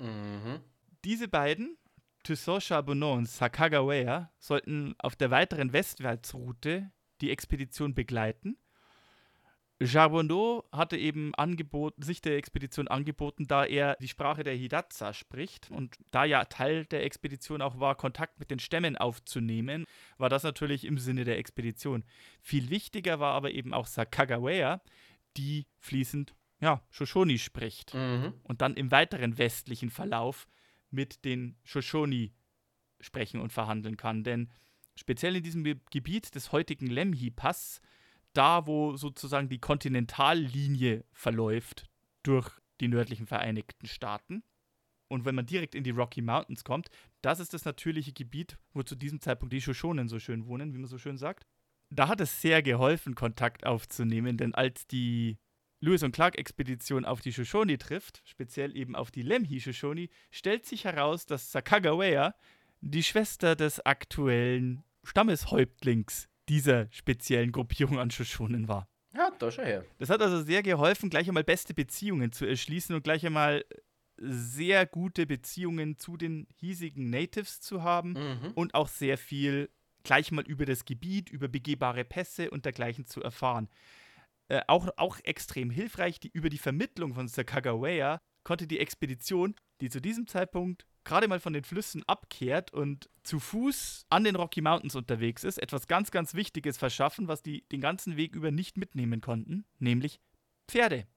Speaker 2: Mhm.
Speaker 1: Diese beiden, Toussaint Charbonneau und Sakagawea, sollten auf der weiteren Westwärtsroute die Expedition begleiten. Charbonneau hatte eben angeboten, sich der Expedition angeboten, da er die Sprache der Hidatsa spricht und da ja Teil der Expedition auch war, Kontakt mit den Stämmen aufzunehmen, war das natürlich im Sinne der Expedition. Viel wichtiger war aber eben auch Sakagawea, die fließend ja, Shoshone spricht
Speaker 2: Mhm.
Speaker 1: und dann im weiteren westlichen Verlauf mit den Shoshone sprechen und verhandeln kann. Denn speziell in diesem Ge- Gebiet des heutigen Lemhi-Pass, da wo sozusagen die Kontinentallinie verläuft durch die nördlichen Vereinigten Staaten, und wenn man direkt in die Rocky Mountains kommt, das ist das natürliche Gebiet, wo zu diesem Zeitpunkt die Shoshonen so schön wohnen, wie man so schön sagt. Da hat es sehr geholfen, Kontakt aufzunehmen, denn als die Lewis und Clark Expedition auf die Shoshone trifft, speziell eben auf die Lemhi Shoshone, stellt sich heraus, dass Sakagawea die Schwester des aktuellen Stammeshäuptlings dieser speziellen Gruppierung an Shoshonen war.
Speaker 2: Ja, da schau her.
Speaker 1: Das hat also sehr geholfen, gleich einmal beste Beziehungen zu erschließen und gleich einmal sehr gute Beziehungen zu den hiesigen Natives zu haben
Speaker 2: Mhm.
Speaker 1: und auch sehr viel gleich mal über das Gebiet, über begehbare Pässe und dergleichen zu erfahren. Äh, auch, auch extrem hilfreich, die, über die Vermittlung von Sakagawea konnte die Expedition, die zu diesem Zeitpunkt gerade mal von den Flüssen abkehrt und zu Fuß an den Rocky Mountains unterwegs ist, etwas ganz, ganz Wichtiges verschaffen, was die den ganzen Weg über nicht mitnehmen konnten, nämlich Pferde.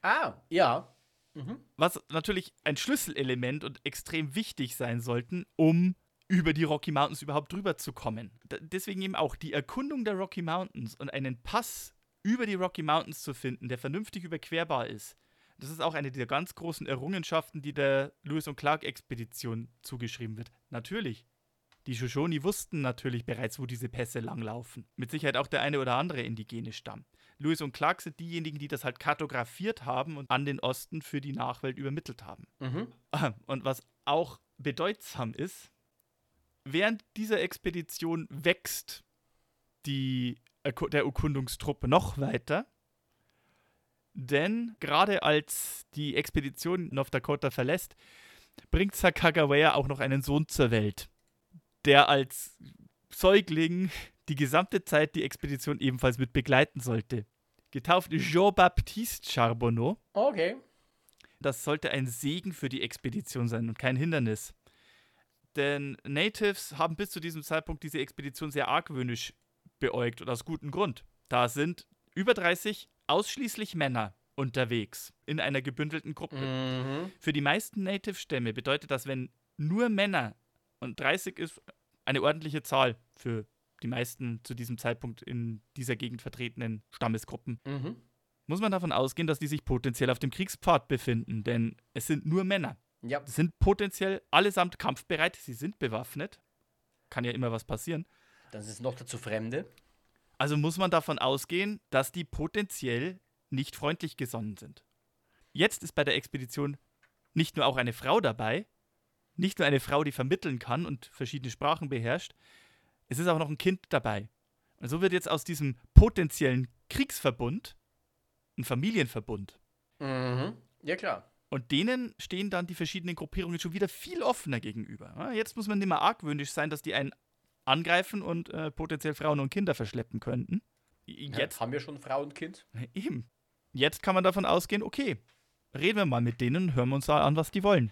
Speaker 2: Ah, ja. Mhm.
Speaker 1: Was natürlich ein Schlüsselelement und extrem wichtig sein sollten, um über die Rocky Mountains überhaupt drüber zu kommen. D deswegen eben auch die Erkundung der Rocky Mountains und einen Pass über die Rocky Mountains zu finden, der vernünftig überquerbar ist. Das ist auch eine der ganz großen Errungenschaften, die der Lewis und Clark Expedition zugeschrieben wird. Natürlich. Die Shoshone wussten natürlich bereits, wo diese Pässe langlaufen. Mit Sicherheit auch der eine oder andere indigene Stamm. Lewis und Clark sind diejenigen, die das halt kartografiert haben und an den Osten für die Nachwelt übermittelt haben.
Speaker 2: Mhm.
Speaker 1: Und was auch bedeutsam ist, während dieser Expedition wächst die, der Erkundungstruppe noch weiter. Denn gerade als die Expedition North Dakota verlässt, bringt Sakagawea auch noch einen Sohn zur Welt. der als Säugling die gesamte Zeit die Expedition ebenfalls mit begleiten sollte. Getauft Jean-Baptiste Charbonneau.
Speaker 2: Okay.
Speaker 1: Das sollte ein Segen für die Expedition sein und kein Hindernis. Denn Natives haben bis zu diesem Zeitpunkt diese Expedition sehr argwöhnisch beäugt und aus gutem Grund. Da sind über 30 ausschließlich Männer unterwegs in einer gebündelten Gruppe.
Speaker 2: Mhm.
Speaker 1: Für die meisten Native-Stämme bedeutet das, wenn nur Männer und 30 ist eine ordentliche Zahl für die meisten zu diesem Zeitpunkt in dieser Gegend vertretenen Stammesgruppen,
Speaker 2: Mhm.
Speaker 1: muss man davon ausgehen, dass die sich potenziell auf dem Kriegspfad befinden, denn es sind nur Männer.
Speaker 2: Ja.
Speaker 1: Sie sind potenziell allesamt kampfbereit, sie sind bewaffnet. Kann ja immer was passieren.
Speaker 2: Dann sind es noch dazu Fremde.
Speaker 1: Also muss man davon ausgehen, dass die potenziell nicht freundlich gesonnen sind. Jetzt ist bei der Expedition nicht nur auch eine Frau dabei, nicht nur eine Frau, die vermitteln kann und verschiedene Sprachen beherrscht, es ist auch noch ein Kind dabei. Und so wird jetzt aus diesem potenziellen Kriegsverbund ein Familienverbund.
Speaker 2: Mhm. Ja, klar.
Speaker 1: Und denen stehen dann die verschiedenen Gruppierungen schon wieder viel offener gegenüber. Jetzt muss man nicht mehr argwöhnisch sein, dass die einen angreifen und äh, potenziell Frauen und Kinder verschleppen könnten.
Speaker 2: Jetzt
Speaker 1: Jetzt
Speaker 2: haben wir schon Frau und Kind.
Speaker 1: Eben. Jetzt kann man davon ausgehen, okay, reden wir mal mit denen und hören wir uns mal an, was die wollen.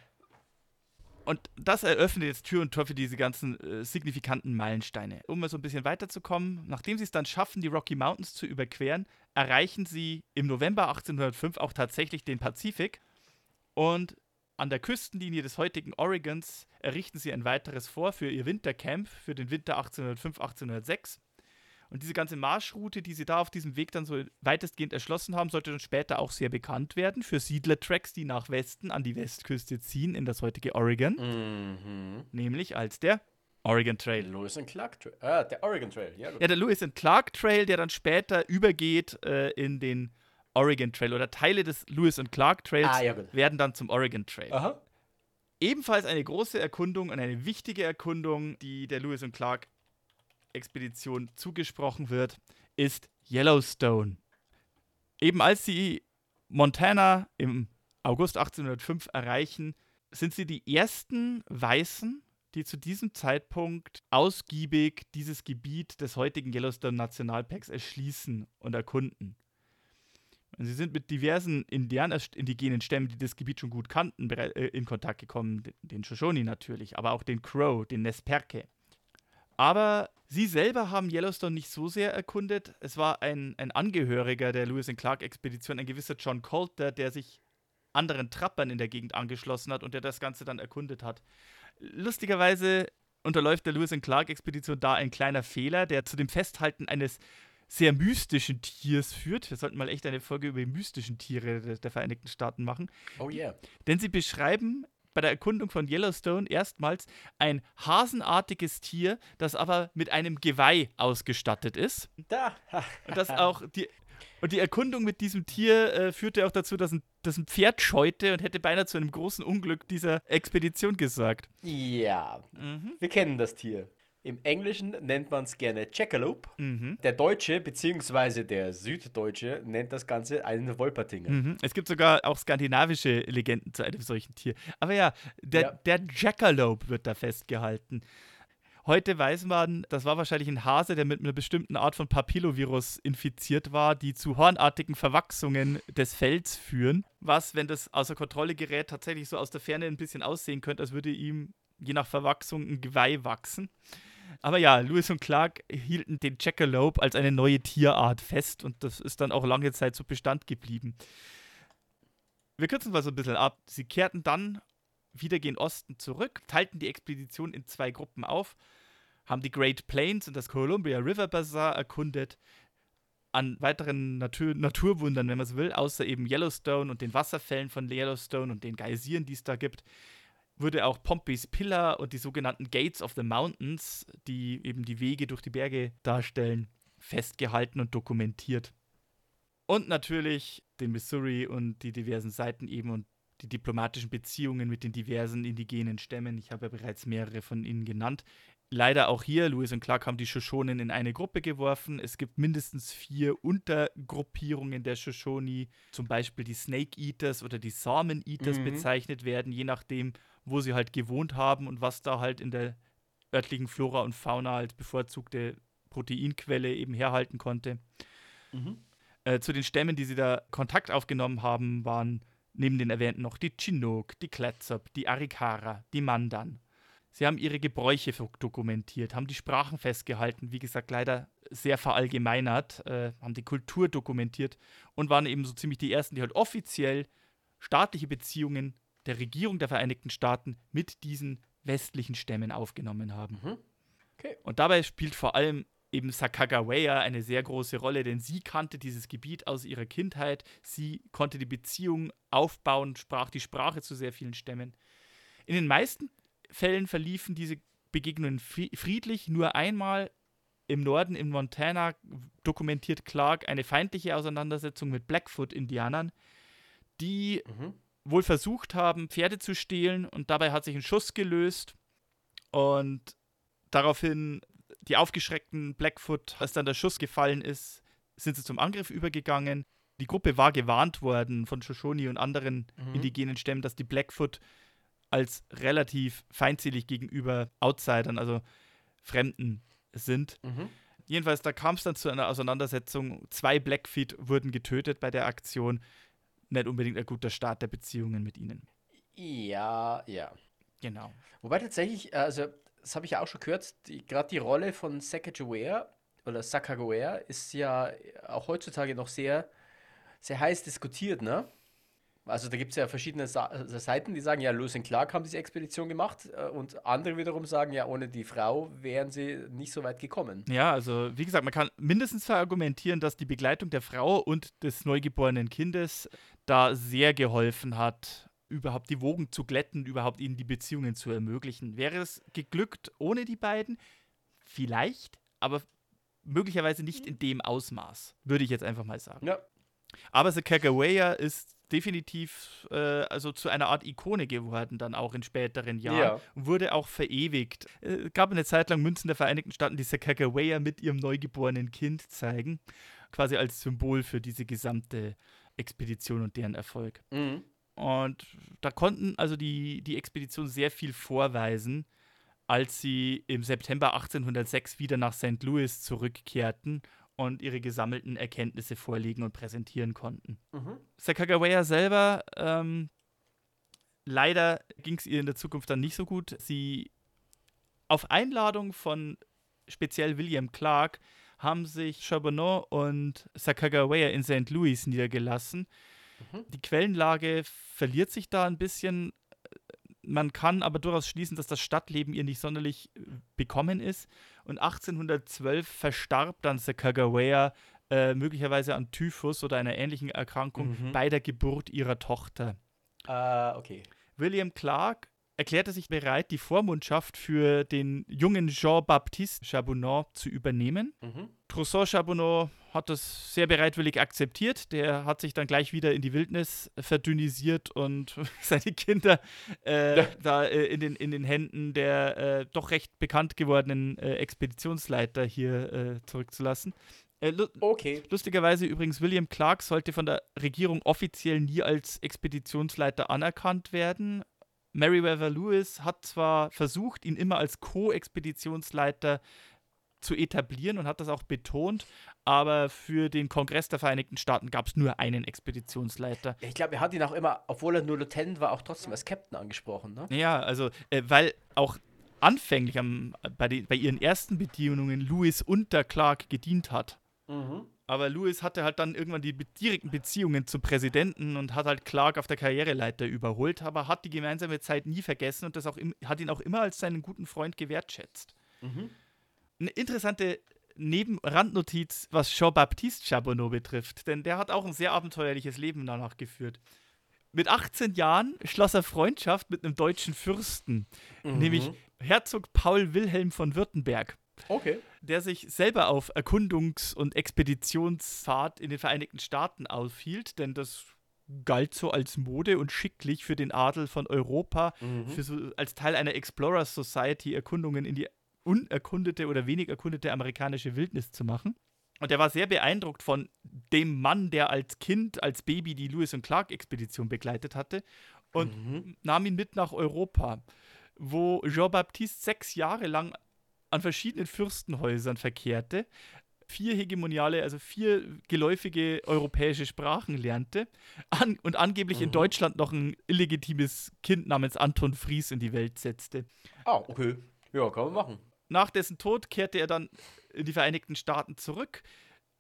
Speaker 1: Und das eröffnet jetzt Tür und Tor für diese ganzen äh, signifikanten Meilensteine. Um mal so ein bisschen weiterzukommen, nachdem sie es dann schaffen, die Rocky Mountains zu überqueren, erreichen sie im November 1805 auch tatsächlich den Pazifik. Und an der Küstenlinie des heutigen Oregons errichten sie ein weiteres vor für ihr Wintercamp für den Winter 1805-1806. Und diese ganze Marschroute, die sie da auf diesem Weg dann so weitestgehend erschlossen haben, sollte dann später auch sehr bekannt werden für Siedler-Tracks, die nach Westen an die Westküste ziehen, in das heutige Oregon,
Speaker 2: Mhm.
Speaker 1: nämlich als der Oregon
Speaker 2: Der
Speaker 1: Trail.
Speaker 2: Lewis and Clark Trail. Ah, der Oregon Trail. Ja, gut.
Speaker 1: Ja, der Lewis and Clark Trail, der dann später übergeht äh, in den Oregon Trail oder Teile des Lewis and Clark Trails
Speaker 2: Ah, ja,
Speaker 1: werden dann zum Oregon Trail.
Speaker 2: Aha.
Speaker 1: Ebenfalls eine große Erkundung und eine wichtige Erkundung, die der Lewis und Clark Expedition zugesprochen wird, ist Yellowstone. Eben als sie Montana im August 1805 erreichen, sind sie die ersten Weißen, die zu diesem Zeitpunkt ausgiebig dieses Gebiet des heutigen Yellowstone Nationalparks erschließen und erkunden. Und sie sind mit diversen indigenen Stämmen, die das Gebiet schon gut kannten, äh, in Kontakt gekommen. Den- Shoshone natürlich, aber auch den Crow, den Nesperke. Aber sie selber haben Yellowstone nicht so sehr erkundet. Es war ein, ein Angehöriger der Lewis and Clark Expedition, ein gewisser John Coulter, der sich anderen Trappern in der Gegend angeschlossen hat und der das Ganze dann erkundet hat. Lustigerweise unterläuft der Lewis and Clark Expedition da ein kleiner Fehler, der zu dem Festhalten eines sehr mystischen Tiers führt. Wir sollten mal echt eine Folge über die mystischen Tiere der, der Vereinigten Staaten machen.
Speaker 2: Oh yeah.
Speaker 1: Denn sie beschreiben bei der Erkundung von Yellowstone erstmals ein hasenartiges Tier, das aber mit einem Geweih ausgestattet ist.
Speaker 2: Da.
Speaker 1: Und das auch die. Und die Erkundung mit diesem Tier äh, führte auch dazu, dass ein, dass ein Pferd scheute und hätte beinahe zu einem großen Unglück dieser Expedition gesorgt.
Speaker 2: Ja,
Speaker 1: Mhm.
Speaker 2: wir kennen das Tier. Im Englischen nennt man es gerne Jackalope.
Speaker 1: Mhm.
Speaker 2: Der Deutsche bzw. der Süddeutsche nennt das Ganze einen Wolpertinger.
Speaker 1: Mhm. Es gibt sogar auch skandinavische Legenden zu einem solchen Tier. Aber ja, der,
Speaker 2: Ja.
Speaker 1: der Jackalope wird da festgehalten. Heute weiß man, das war wahrscheinlich ein Hase, der mit einer bestimmten Art von Papillovirus infiziert war, die zu hornartigen Verwachsungen des Fells führen. Was, wenn das außer Kontrolle gerät, tatsächlich so aus der Ferne ein bisschen aussehen könnte, als würde ihm je nach Verwachsung ein Geweih wachsen. Aber ja, Lewis und Clark hielten den Jackalope als eine neue Tierart fest und das ist dann auch lange Zeit so Bestand geblieben. Wir kürzen mal so ein bisschen ab. Sie kehrten dann wieder gen Osten zurück, teilten die Expedition in zwei Gruppen auf, haben die Great Plains und das Columbia River Bazaar erkundet. An weiteren Natur Naturwundern, wenn man so will, außer eben Yellowstone und den Wasserfällen von Yellowstone und den Geysiren, die es da gibt, wurde auch Pompey's Pillar und die sogenannten Gates of the Mountains, die eben die Wege durch die Berge darstellen, festgehalten und dokumentiert. Und natürlich den Missouri und die diversen Seiten eben und die diplomatischen Beziehungen mit den diversen indigenen Stämmen. Ich habe ja bereits mehrere von ihnen genannt. Leider auch hier, Lewis und Clark haben die Shoshonen in eine Gruppe geworfen. Es gibt mindestens vier Untergruppierungen der Shoshone, zum Beispiel die Snake Eaters oder die Salmon Eaters
Speaker 2: Mhm.
Speaker 1: bezeichnet werden, je nachdem, wo sie halt gewohnt haben und was da halt in der örtlichen Flora und Fauna als bevorzugte Proteinquelle eben herhalten konnte.
Speaker 2: Mhm.
Speaker 1: Äh, zu den Stämmen, die sie da Kontakt aufgenommen haben, waren neben den erwähnten noch die Chinook, die Clatsop, die Arikara, die Mandan. Sie haben ihre Gebräuche dokumentiert, haben die Sprachen festgehalten, wie gesagt, leider sehr verallgemeinert, äh, haben die Kultur dokumentiert und waren eben so ziemlich die ersten, die halt offiziell staatliche Beziehungen der Regierung der Vereinigten Staaten mit diesen westlichen Stämmen aufgenommen haben.
Speaker 2: Mhm. Okay.
Speaker 1: Und dabei spielt vor allem eben Sakagaweya eine sehr große Rolle, denn sie kannte dieses Gebiet aus ihrer Kindheit, sie konnte die Beziehung aufbauen, sprach die Sprache zu sehr vielen Stämmen. In den meisten Fällen verliefen diese Begegnungen friedlich, nur einmal im Norden in Montana dokumentiert Clark eine feindliche Auseinandersetzung mit Blackfoot-Indianern, die
Speaker 2: Mhm.
Speaker 1: Wohl versucht haben, Pferde zu stehlen und dabei hat sich ein Schuss gelöst und daraufhin die aufgeschreckten Blackfoot, als dann der Schuss gefallen ist, sind sie zum Angriff übergegangen. Die Gruppe war gewarnt worden von Shoshone und anderen
Speaker 2: Mhm.
Speaker 1: indigenen Stämmen, dass die Blackfoot als relativ feindselig gegenüber Outsidern, also Fremden, sind.
Speaker 2: Mhm.
Speaker 1: Jedenfalls, da kam es dann zu einer Auseinandersetzung. Zwei Blackfeet wurden getötet bei der Aktion. Nicht unbedingt ein guter Start der Beziehungen mit ihnen.
Speaker 2: Ja, ja.
Speaker 1: Genau.
Speaker 2: Wobei tatsächlich, äh, also das habe ich ja auch schon gehört, gerade die Rolle von Sacagawea oder Sacagawea ist ja auch heutzutage noch sehr, sehr heiß diskutiert, ne? Also da gibt es ja verschiedene Sa also Seiten, die sagen, ja, Lewis und Clark haben diese Expedition gemacht äh, und andere wiederum sagen, ja, ohne die Frau wären sie nicht so weit gekommen.
Speaker 1: Ja, also wie gesagt, man kann mindestens verargumentieren, dass die Begleitung der Frau und des neugeborenen Kindes da sehr geholfen hat, überhaupt die Wogen zu glätten, überhaupt ihnen die Beziehungen zu ermöglichen. Wäre es geglückt ohne die beiden? Vielleicht, aber möglicherweise nicht in dem Ausmaß, würde ich jetzt einfach mal sagen.
Speaker 2: Ja.
Speaker 1: Aber The Kagawaya ist definitiv äh, also zu einer Art Ikone geworden, dann auch in späteren Jahren.
Speaker 2: Ja.
Speaker 1: Wurde auch verewigt. Äh, Es gab eine Zeit lang Münzen der Vereinigten Staaten, die Sakagawea mit ihrem neugeborenen Kind zeigen. Quasi als Symbol für diese gesamte Expedition und deren Erfolg.
Speaker 2: Mhm.
Speaker 1: Und da konnten also die, die Expedition sehr viel vorweisen, als sie im September 1806 wieder nach St. Louis zurückkehrten und ihre gesammelten Erkenntnisse vorlegen und präsentieren konnten.
Speaker 2: Mhm.
Speaker 1: Sakagawea selber, ähm, leider ging es ihr in der Zukunft dann nicht so gut. Sie, auf Einladung von speziell William Clark, haben sich Charbonneau und Sakagawea in St. Louis niedergelassen.
Speaker 2: Mhm.
Speaker 1: Die Quellenlage verliert sich da ein bisschen. Man kann aber durchaus schließen, dass das Stadtleben ihr nicht sonderlich äh, bekommen ist. Und 1812 verstarb dann Sakagawea äh, möglicherweise an Typhus oder einer ähnlichen Erkrankung
Speaker 2: Mhm.
Speaker 1: bei der Geburt ihrer Tochter.
Speaker 2: Äh, okay.
Speaker 1: William Clark erklärte sich bereit, die Vormundschaft für den jungen Jean-Baptiste Charbonneau zu übernehmen.
Speaker 2: Mhm.
Speaker 1: Trousseau Charbonneau hat das sehr bereitwillig akzeptiert. Der hat sich dann gleich wieder in die Wildnis verdünnisiert und seine Kinder äh,
Speaker 2: Ja.
Speaker 1: da äh, in, den, in den Händen der äh, doch recht bekannt gewordenen äh, Expeditionsleiter hier äh, zurückzulassen. Äh, lu
Speaker 2: Okay.
Speaker 1: lustigerweise übrigens, William Clark sollte von der Regierung offiziell nie als Expeditionsleiter anerkannt werden. Meriwether Lewis hat zwar versucht, ihn immer als Co-Expeditionsleiter zu etablieren und hat das auch betont, aber für den Kongress der Vereinigten Staaten gab es nur einen Expeditionsleiter.
Speaker 2: Ich glaube, er hat ihn auch immer, obwohl er nur Lieutenant war, auch trotzdem als Captain angesprochen, ne?
Speaker 1: Ja, also, äh, weil auch anfänglich am, bei, den, bei ihren ersten Bedienungen Lewis unter Clark gedient hat.
Speaker 2: Mhm.
Speaker 1: Aber Lewis hatte halt dann irgendwann die direkten Beziehungen zum Präsidenten und hat halt Clark auf der Karriereleiter überholt, aber hat die gemeinsame Zeit nie vergessen und das auch im, hat ihn auch immer als seinen guten Freund gewertschätzt.
Speaker 2: Mhm.
Speaker 1: Eine interessante Nebenrandnotiz, was Jean-Baptiste Charbonneau betrifft, denn der hat auch ein sehr abenteuerliches Leben danach geführt. Mit 18 Jahren schloss er Freundschaft mit einem deutschen Fürsten, nämlich Herzog Paul Wilhelm von Württemberg
Speaker 2: Okay.
Speaker 1: der sich selber auf Erkundungs- und Expeditionsfahrt in den Vereinigten Staaten aufhielt, denn das galt so als Mode und schicklich für den Adel von Europa,
Speaker 2: Mhm.
Speaker 1: für so, als Teil einer Explorers Society Erkundungen in die unerkundete oder wenig erkundete amerikanische Wildnis zu machen. Und er war sehr beeindruckt von dem Mann, der als Kind, als Baby die Lewis und Clark Expedition begleitet hatte und
Speaker 2: Mhm.
Speaker 1: nahm ihn mit nach Europa. wo Jean-Baptiste sechs Jahre lang an verschiedenen Fürstenhäusern verkehrte, vier hegemoniale, also vier geläufige europäische Sprachen lernte an, und angeblich
Speaker 2: Mhm.
Speaker 1: in Deutschland noch ein illegitimes Kind namens Anton Fries in die Welt setzte.
Speaker 2: Ah, okay. Ja, kann man machen.
Speaker 1: Nach dessen Tod kehrte er dann in die Vereinigten Staaten zurück,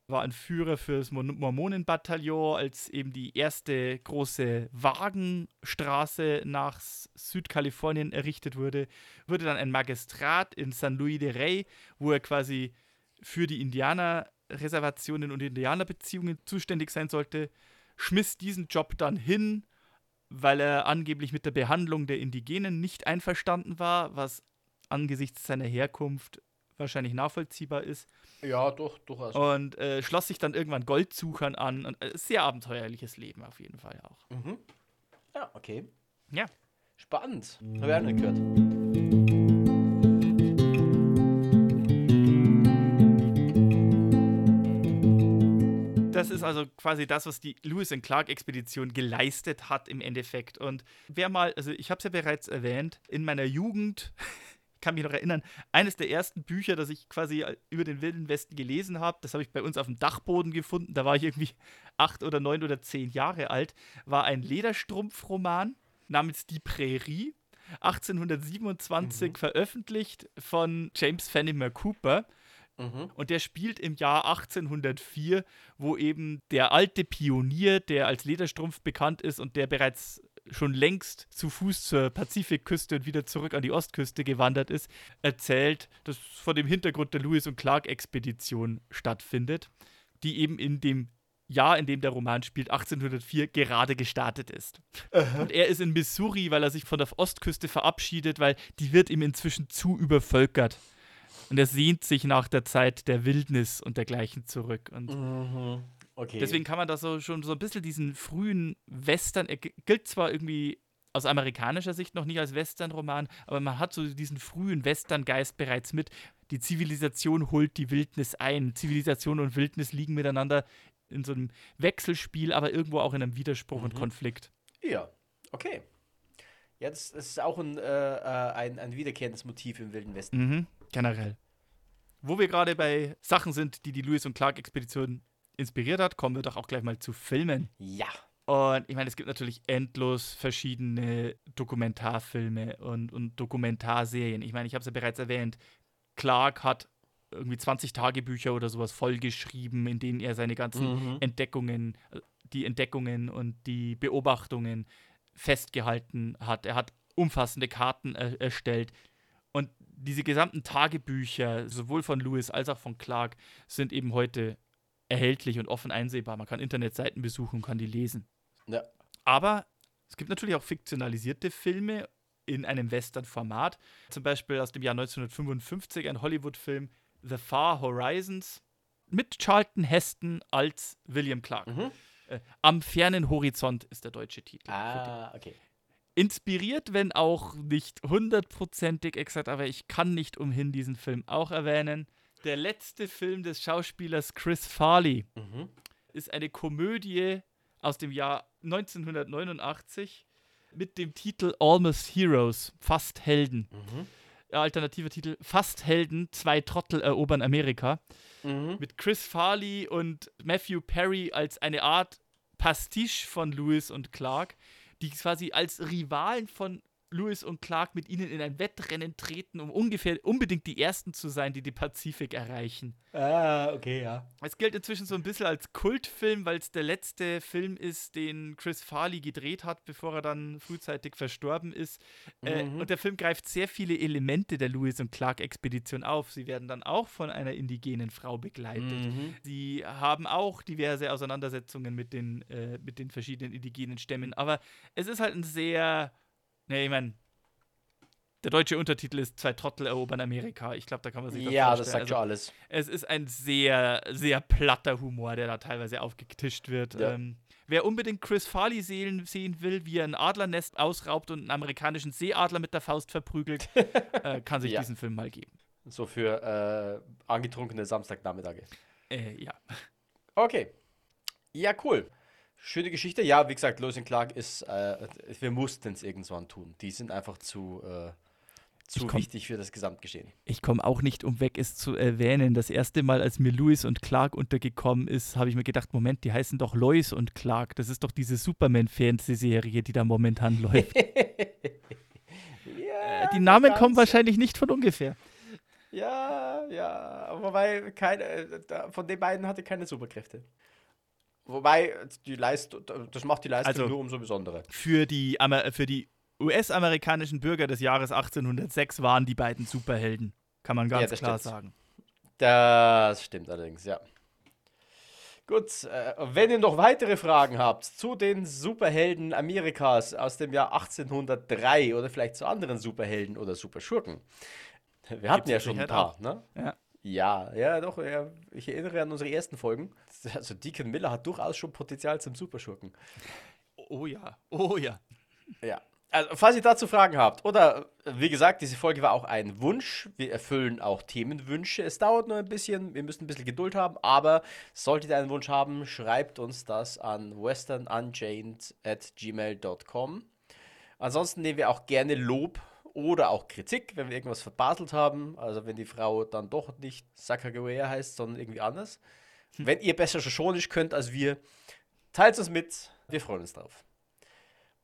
Speaker 1: war ein Führer für das Mon- Mormonenbataillon, als eben die erste große Wagenstraße nach Südkalifornien errichtet wurde, wurde dann ein Magistrat in San Luis de Rey, wo er quasi für die Indianerreservationen und Indianerbeziehungen zuständig sein sollte, schmiss diesen Job dann hin, weil er angeblich mit der Behandlung der Indigenen nicht einverstanden war, was angesichts seiner Herkunft wahrscheinlich nachvollziehbar ist.
Speaker 2: Ja, doch, durchaus.
Speaker 1: Und äh, schloss sich dann irgendwann Goldsuchern an. Und, äh, sehr abenteuerliches Leben auf jeden Fall auch.
Speaker 2: Mhm. Ja, okay.
Speaker 1: Ja.
Speaker 2: Spannend. Habe ich auch nicht gehört.
Speaker 1: Das ist also quasi das, was die Lewis and Clark Expedition geleistet hat im Endeffekt. Und wer mal, also ich habe es ja bereits erwähnt, in meiner Jugend, kann mich noch erinnern, eines der ersten Bücher, das ich quasi über den Wilden Westen gelesen habe, das habe ich bei uns auf dem Dachboden gefunden, da war ich irgendwie acht oder neun oder zehn Jahre alt, war ein Lederstrumpfroman namens Die Prärie. 1827 veröffentlicht von James Fenimore Cooper.
Speaker 2: Mhm.
Speaker 1: Und der spielt im Jahr 1804, wo eben der alte Pionier, der als Lederstrumpf bekannt ist und der bereits schon längst zu Fuß zur Pazifikküste und wieder zurück an die Ostküste gewandert ist, erzählt, dass vor dem Hintergrund der Lewis und Clark Expedition stattfindet, die eben in dem Jahr, in dem der Roman spielt, 1804 gerade gestartet ist. Und er ist in Missouri, weil er sich von der Ostküste verabschiedet, weil die wird ihm inzwischen zu übervölkert. Und er sehnt sich nach der Zeit der Wildnis und dergleichen zurück. Und
Speaker 2: Mhm. Okay.
Speaker 1: deswegen kann man da so schon so ein bisschen diesen frühen Western, er gi- gilt zwar irgendwie aus amerikanischer Sicht noch nicht als Western-Roman, aber man hat so diesen frühen Western-Geist bereits mit. Die Zivilisation holt die Wildnis ein. Zivilisation und Wildnis liegen miteinander in so einem Wechselspiel, aber irgendwo auch in einem Widerspruch und
Speaker 2: Mhm.
Speaker 1: Konflikt.
Speaker 2: Ja, okay. Ja, das, das ist auch ein, äh, äh, ein, ein wiederkehrendes Motiv im Wilden Westen.
Speaker 1: Mhm, generell. Wo wir gerade bei Sachen sind, die die Lewis und Clark Expedition inspiriert hat, kommen wir doch auch gleich mal zu Filmen.
Speaker 2: Ja.
Speaker 1: Und ich meine, es gibt natürlich endlos verschiedene Dokumentarfilme und, und Dokumentarserien. Ich meine, ich habe es ja bereits erwähnt, Clark hat irgendwie 20 Tagebücher oder sowas vollgeschrieben, in denen er seine ganzen
Speaker 2: Mhm.
Speaker 1: Entdeckungen, die Entdeckungen und die Beobachtungen festgehalten hat. Er hat umfassende Karten er erstellt. Und diese gesamten Tagebücher, sowohl von Lewis als auch von Clark, sind eben heute erhältlich und offen einsehbar. Man kann Internetseiten besuchen und kann die lesen.
Speaker 2: Ja.
Speaker 1: Aber es gibt natürlich auch fiktionalisierte Filme in einem Western-Format. Zum Beispiel aus dem Jahr 1955 ein Hollywood-Film The Far Horizons mit Charlton Heston als William Clark.
Speaker 2: Mhm.
Speaker 1: Äh, Am fernen Horizont ist der deutsche Titel.
Speaker 2: Ah, okay.
Speaker 1: Inspiriert, wenn auch nicht hundertprozentig exakt, aber ich kann nicht umhin, diesen Film auch erwähnen. Der letzte Film des Schauspielers Chris Farley
Speaker 2: Mhm.
Speaker 1: ist eine Komödie aus dem Jahr 1989 mit dem Titel Almost Heroes, fast Helden.
Speaker 2: Mhm.
Speaker 1: Alternativer Titel Fast Helden, zwei Trottel erobern Amerika.
Speaker 2: Mhm.
Speaker 1: Mit Chris Farley und Matthew Perry als eine Art Pastiche von Lewis und Clark, die quasi als Rivalen von Lewis und Clark mit ihnen in ein Wettrennen treten, um ungefähr unbedingt die Ersten zu sein, die die Pazifik erreichen.
Speaker 2: Ah, okay, ja.
Speaker 1: Es gilt inzwischen so ein bisschen als Kultfilm, weil es der letzte Film ist, den Chris Farley gedreht hat, bevor er dann frühzeitig verstorben ist. Äh,
Speaker 2: Mhm.
Speaker 1: und der Film greift sehr viele Elemente der Lewis und Clark-Expedition auf. Sie werden dann auch von einer indigenen Frau begleitet.
Speaker 2: Mhm.
Speaker 1: Sie haben auch diverse Auseinandersetzungen mit den, äh, mit den verschiedenen indigenen Stämmen. Aber es ist halt ein sehr, ne, ich meine, der deutsche Untertitel ist Zwei Trottel erobern Amerika. Ich glaube, da kann man sich
Speaker 2: Ja,
Speaker 1: das
Speaker 2: das
Speaker 1: vorstellen.
Speaker 2: sagt
Speaker 1: Also,
Speaker 2: schon alles.
Speaker 1: es ist ein sehr, sehr platter Humor, der da teilweise aufgetischt wird.
Speaker 2: Ja.
Speaker 1: Ähm, wer unbedingt Chris Farley sehen, sehen will, wie er ein Adlernest ausraubt und einen amerikanischen Seeadler mit der Faust verprügelt, äh, kann sich
Speaker 2: Ja.
Speaker 1: diesen Film mal geben.
Speaker 2: So für äh, angetrunkene Samstagnachmittage.
Speaker 1: Äh, ja.
Speaker 2: Okay. Ja, cool. Schöne Geschichte. Ja, wie gesagt, Lewis und Clark ist, äh, wir mussten es irgendwann tun. Die sind einfach zu, äh, zu
Speaker 1: komm-
Speaker 2: wichtig für das Gesamtgeschehen.
Speaker 1: Ich komme auch nicht umweg, es zu erwähnen. Das erste Mal, als mir Lewis und Clark untergekommen ist, habe ich mir gedacht, Moment, die heißen doch Lois und Clark. Das ist doch diese Superman-Fernsehserie, die da momentan läuft.
Speaker 2: ja,
Speaker 1: die Namen kommen wahrscheinlich nicht von ungefähr.
Speaker 2: Ja, ja, wobei keine, äh, von den beiden hatte keine Superkräfte. Wobei die Leistung, das macht die Leistung
Speaker 1: Also-
Speaker 2: nur umso besonderer.
Speaker 1: Für die, Amer für die US-amerikanischen Bürger des Jahres 1806 waren die beiden Superhelden. Kann man ganz
Speaker 2: das
Speaker 1: klar
Speaker 2: stimmt.
Speaker 1: sagen.
Speaker 2: Das stimmt allerdings, ja. Gut, äh, wenn ihr noch weitere Fragen habt zu den Superhelden Amerikas aus dem Jahr 1803 oder vielleicht zu anderen Superhelden oder Superschurken. Wir hatten
Speaker 1: Gibt's
Speaker 2: ja schon ein
Speaker 1: Sicherheit
Speaker 2: paar,
Speaker 1: auch.
Speaker 2: ne?
Speaker 1: Ja.
Speaker 2: Ja, ja, doch. Ja, ich erinnere an unsere ersten Folgen. Also Deacon Miller hat durchaus schon Potenzial zum Superschurken.
Speaker 1: Oh ja, oh ja.
Speaker 2: Ja. Also, falls ihr dazu Fragen habt, oder wie gesagt, diese Folge war auch ein Wunsch. Wir erfüllen auch Themenwünsche. Es dauert nur ein bisschen, wir müssen ein bisschen Geduld haben, aber solltet ihr einen Wunsch haben, schreibt uns das an westernunchained at gmail.com. Ansonsten nehmen wir auch gerne Lob oder auch Kritik, wenn wir irgendwas verbaselt haben. Also wenn die Frau dann doch nicht Sacagawea heißt, sondern irgendwie anders. Wenn ihr besser Schoschonisch könnt als wir, teilt es mit. Wir freuen uns drauf.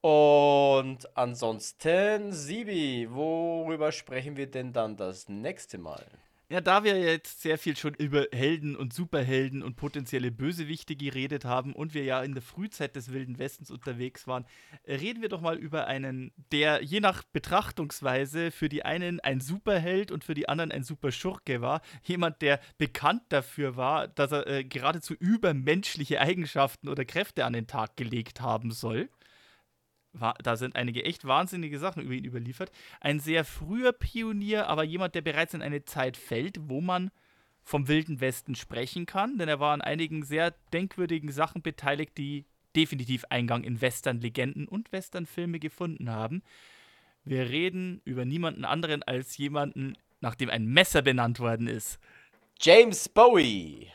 Speaker 2: Und ansonsten, Sibi, worüber sprechen wir denn dann das nächste Mal?
Speaker 1: Ja, da wir jetzt sehr viel schon über Helden und Superhelden und potenzielle Bösewichte geredet haben und wir ja in der Frühzeit des Wilden Westens unterwegs waren, äh, reden wir doch mal über einen, der je nach Betrachtungsweise für die einen ein Superheld und für die anderen ein Superschurke war. Jemand, der bekannt dafür war, dass er äh, geradezu übermenschliche Eigenschaften oder Kräfte an den Tag gelegt haben soll. Da sind einige echt wahnsinnige Sachen über ihn überliefert. Ein sehr früher Pionier, aber jemand, der bereits in eine Zeit fällt, wo man vom Wilden Westen sprechen kann, denn er war an einigen sehr denkwürdigen Sachen beteiligt, die definitiv Eingang in Western-Legenden und Western-Filme gefunden haben. Wir reden über niemanden anderen als jemanden, nach dem ein Messer benannt worden ist.
Speaker 2: James Bowie.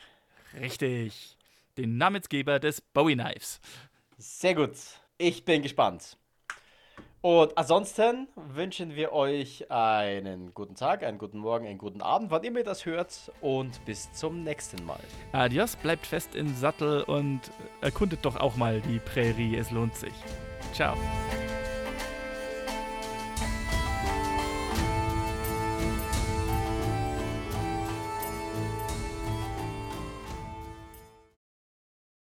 Speaker 1: Richtig. Den Namensgeber des Bowie Knives.
Speaker 2: Sehr gut. Ich bin gespannt. Und ansonsten wünschen wir euch einen guten Tag, einen guten Morgen, einen guten Abend, wann immer ihr das hört. Und bis zum nächsten Mal.
Speaker 1: Adios, bleibt fest im Sattel und erkundet doch auch mal die Prärie. Es lohnt sich. Ciao.